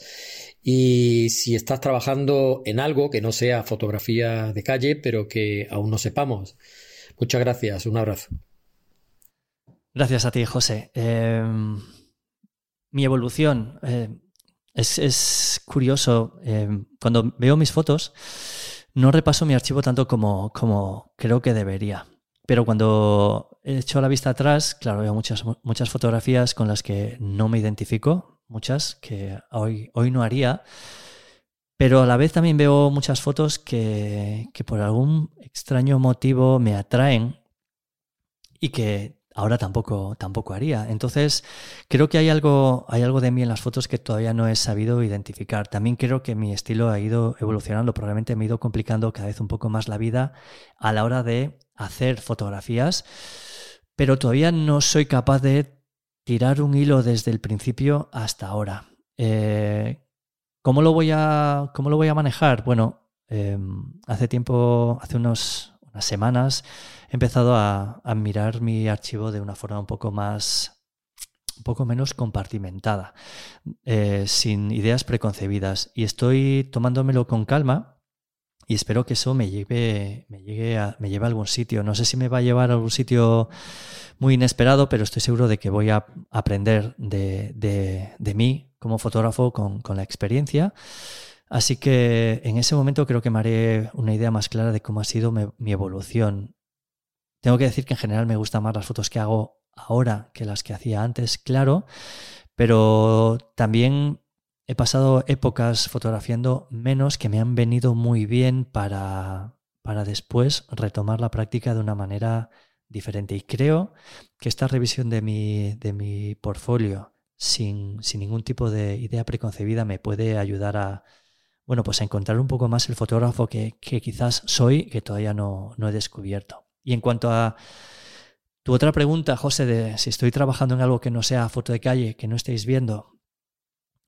Y si estás trabajando en algo que no sea fotografía de calle, pero que aún no sepamos. Muchas gracias, un abrazo. Gracias a ti, José. Eh, mi evolución. Eh, es, curioso, eh, cuando veo mis fotos, no repaso mi archivo tanto como, como creo que debería. Pero cuando he hecho la vista atrás, claro, veo muchas, muchas fotografías con las que no me identifico, muchas que hoy, hoy no haría. Pero a la vez también veo muchas fotos que, que por algún extraño motivo me atraen y que ahora tampoco, tampoco haría. Entonces, creo que hay algo, hay algo de mí en las fotos que todavía no he sabido identificar. También creo que mi estilo ha ido evolucionando, probablemente me he ido complicando cada vez un poco más la vida a la hora de hacer fotografías, pero todavía no soy capaz de tirar un hilo desde el principio hasta ahora. Eh, ¿cómo, lo voy a, ¿Cómo lo voy a manejar? Bueno, em, hace tiempo, hace unos, unas semanas, he empezado a, mirar mi archivo de una forma un poco más un poco menos compartimentada, eh, sin ideas preconcebidas. Y estoy tomándomelo con calma y espero que eso me lleve, me, llegue a, me lleve a algún sitio. No sé si me va a llevar a algún sitio muy inesperado, pero estoy seguro de que voy a aprender de, mí como fotógrafo con, con, la experiencia. Así que en ese momento creo que me haré una idea más clara de cómo ha sido mi evolución tengo que decir que en general me gustan más las fotos que hago ahora que las que hacía antes, claro, pero también he pasado épocas fotografiando menos que me han venido muy bien para, para después retomar la práctica de una manera diferente. Y creo que esta revisión de mi, de mi portfolio sin, sin, ningún tipo de idea preconcebida me puede ayudar a, bueno, pues a encontrar un poco más el fotógrafo que, que quizás soy, que todavía no, no he descubierto. Y en cuanto a tu otra pregunta, José, de si estoy trabajando en algo que no sea foto de calle, que no estéis viendo,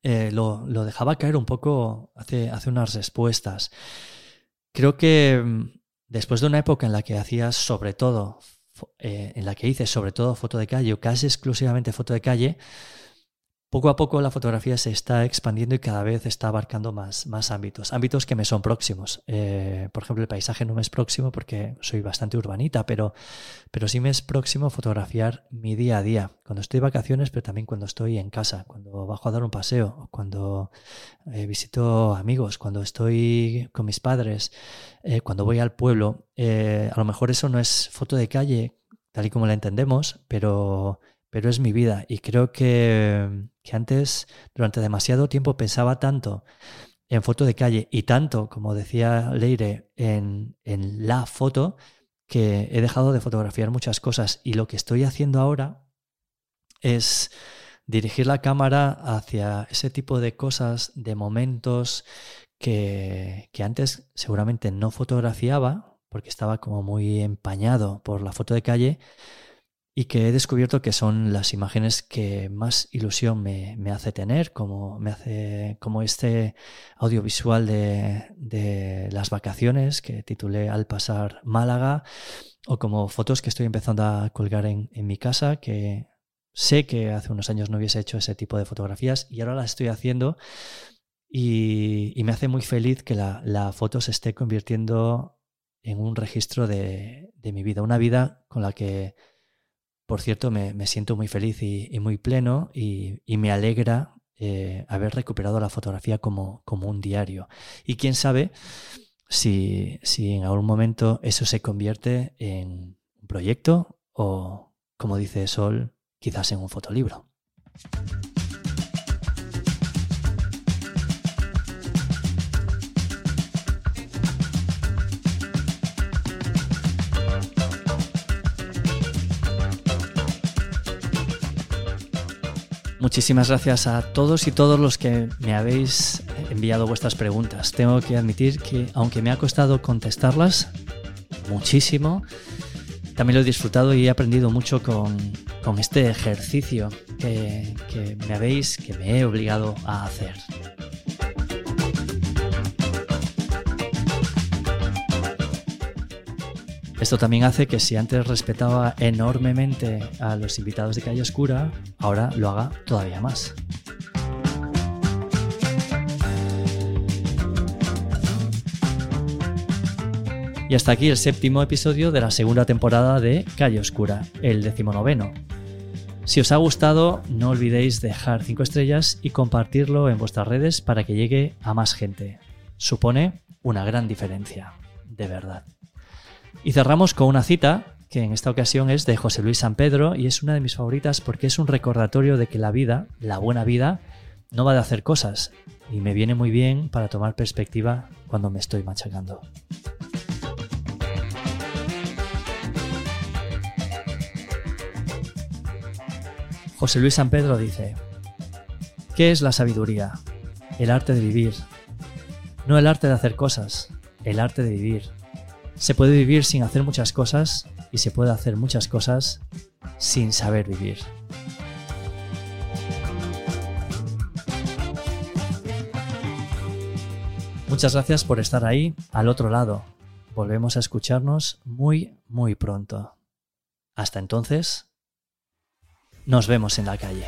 eh, lo, dejaba caer un poco hace, hace unas respuestas. Creo que mm, después de una época en la que hacías sobre todo, eh, en la que hice sobre todo foto de calle o casi exclusivamente foto de calle, poco a poco la fotografía se está expandiendo y cada vez está abarcando más, más ámbitos, ámbitos que me son próximos. Eh, por ejemplo, el paisaje no me es próximo porque soy bastante urbanita, pero, pero sí me es próximo fotografiar mi día a día, cuando estoy de vacaciones, pero también cuando estoy en casa, cuando bajo a dar un paseo, cuando eh, visito amigos, cuando estoy con mis padres, eh, cuando voy al pueblo. a lo mejor eso no es foto de calle, tal y como la entendemos, pero pero es mi vida y creo que, antes, durante demasiado tiempo, pensaba tanto en foto de calle y tanto, como decía Leire, en, en la foto, que he dejado de fotografiar muchas cosas. Y lo que estoy haciendo ahora es dirigir la cámara hacia ese tipo de cosas, de momentos que, que, antes seguramente no fotografiaba porque estaba como muy empañado por la foto de calle, y que he descubierto que son las imágenes que más ilusión me, hace tener, como, me hace, como este audiovisual de, de, las vacaciones que titulé Al pasar Málaga, o como fotos que estoy empezando a colgar en, en mi casa, que sé que hace unos años no hubiese hecho ese tipo de fotografías y ahora las estoy haciendo y, me hace muy feliz que la, foto se esté convirtiendo en un registro de, mi vida, una vida con la que por cierto, me, siento muy feliz y, muy pleno y, me alegra eh, haber recuperado la fotografía como, como, un diario. Y quién sabe si, si en algún momento eso se convierte en un proyecto o, como dice Sol, quizás en un fotolibro. Muchísimas gracias a todos y todos los que me habéis enviado vuestras preguntas. Tengo que admitir que aunque me ha costado contestarlas muchísimo, también lo he disfrutado y he aprendido mucho con, este ejercicio que, que me habéis, que me he obligado a hacer. Esto también hace que si antes respetaba enormemente a los invitados de Calle Oscura, ahora lo haga todavía más. Y hasta aquí el séptimo episodio de la segunda temporada de Calle Oscura, el decimonoveno. Si os ha gustado, no olvidéis dejar 5 estrellas y compartirlo en vuestras redes para que llegue a más gente. Supone una gran diferencia, de verdad. Y cerramos con una cita que en esta ocasión es de José Luis San Pedro y es una de mis favoritas porque es un recordatorio de que la vida, la buena vida, no va de hacer cosas y me viene muy bien para tomar perspectiva cuando me estoy machacando. José Luis San Pedro dice, ¿qué es la sabiduría? El arte de vivir. No el arte de hacer cosas, el arte de vivir. Se puede vivir sin hacer muchas cosas y se puede hacer muchas cosas sin saber vivir. Muchas gracias por estar ahí, al otro lado. Volvemos a escucharnos muy, muy pronto. Hasta entonces, nos vemos en la calle.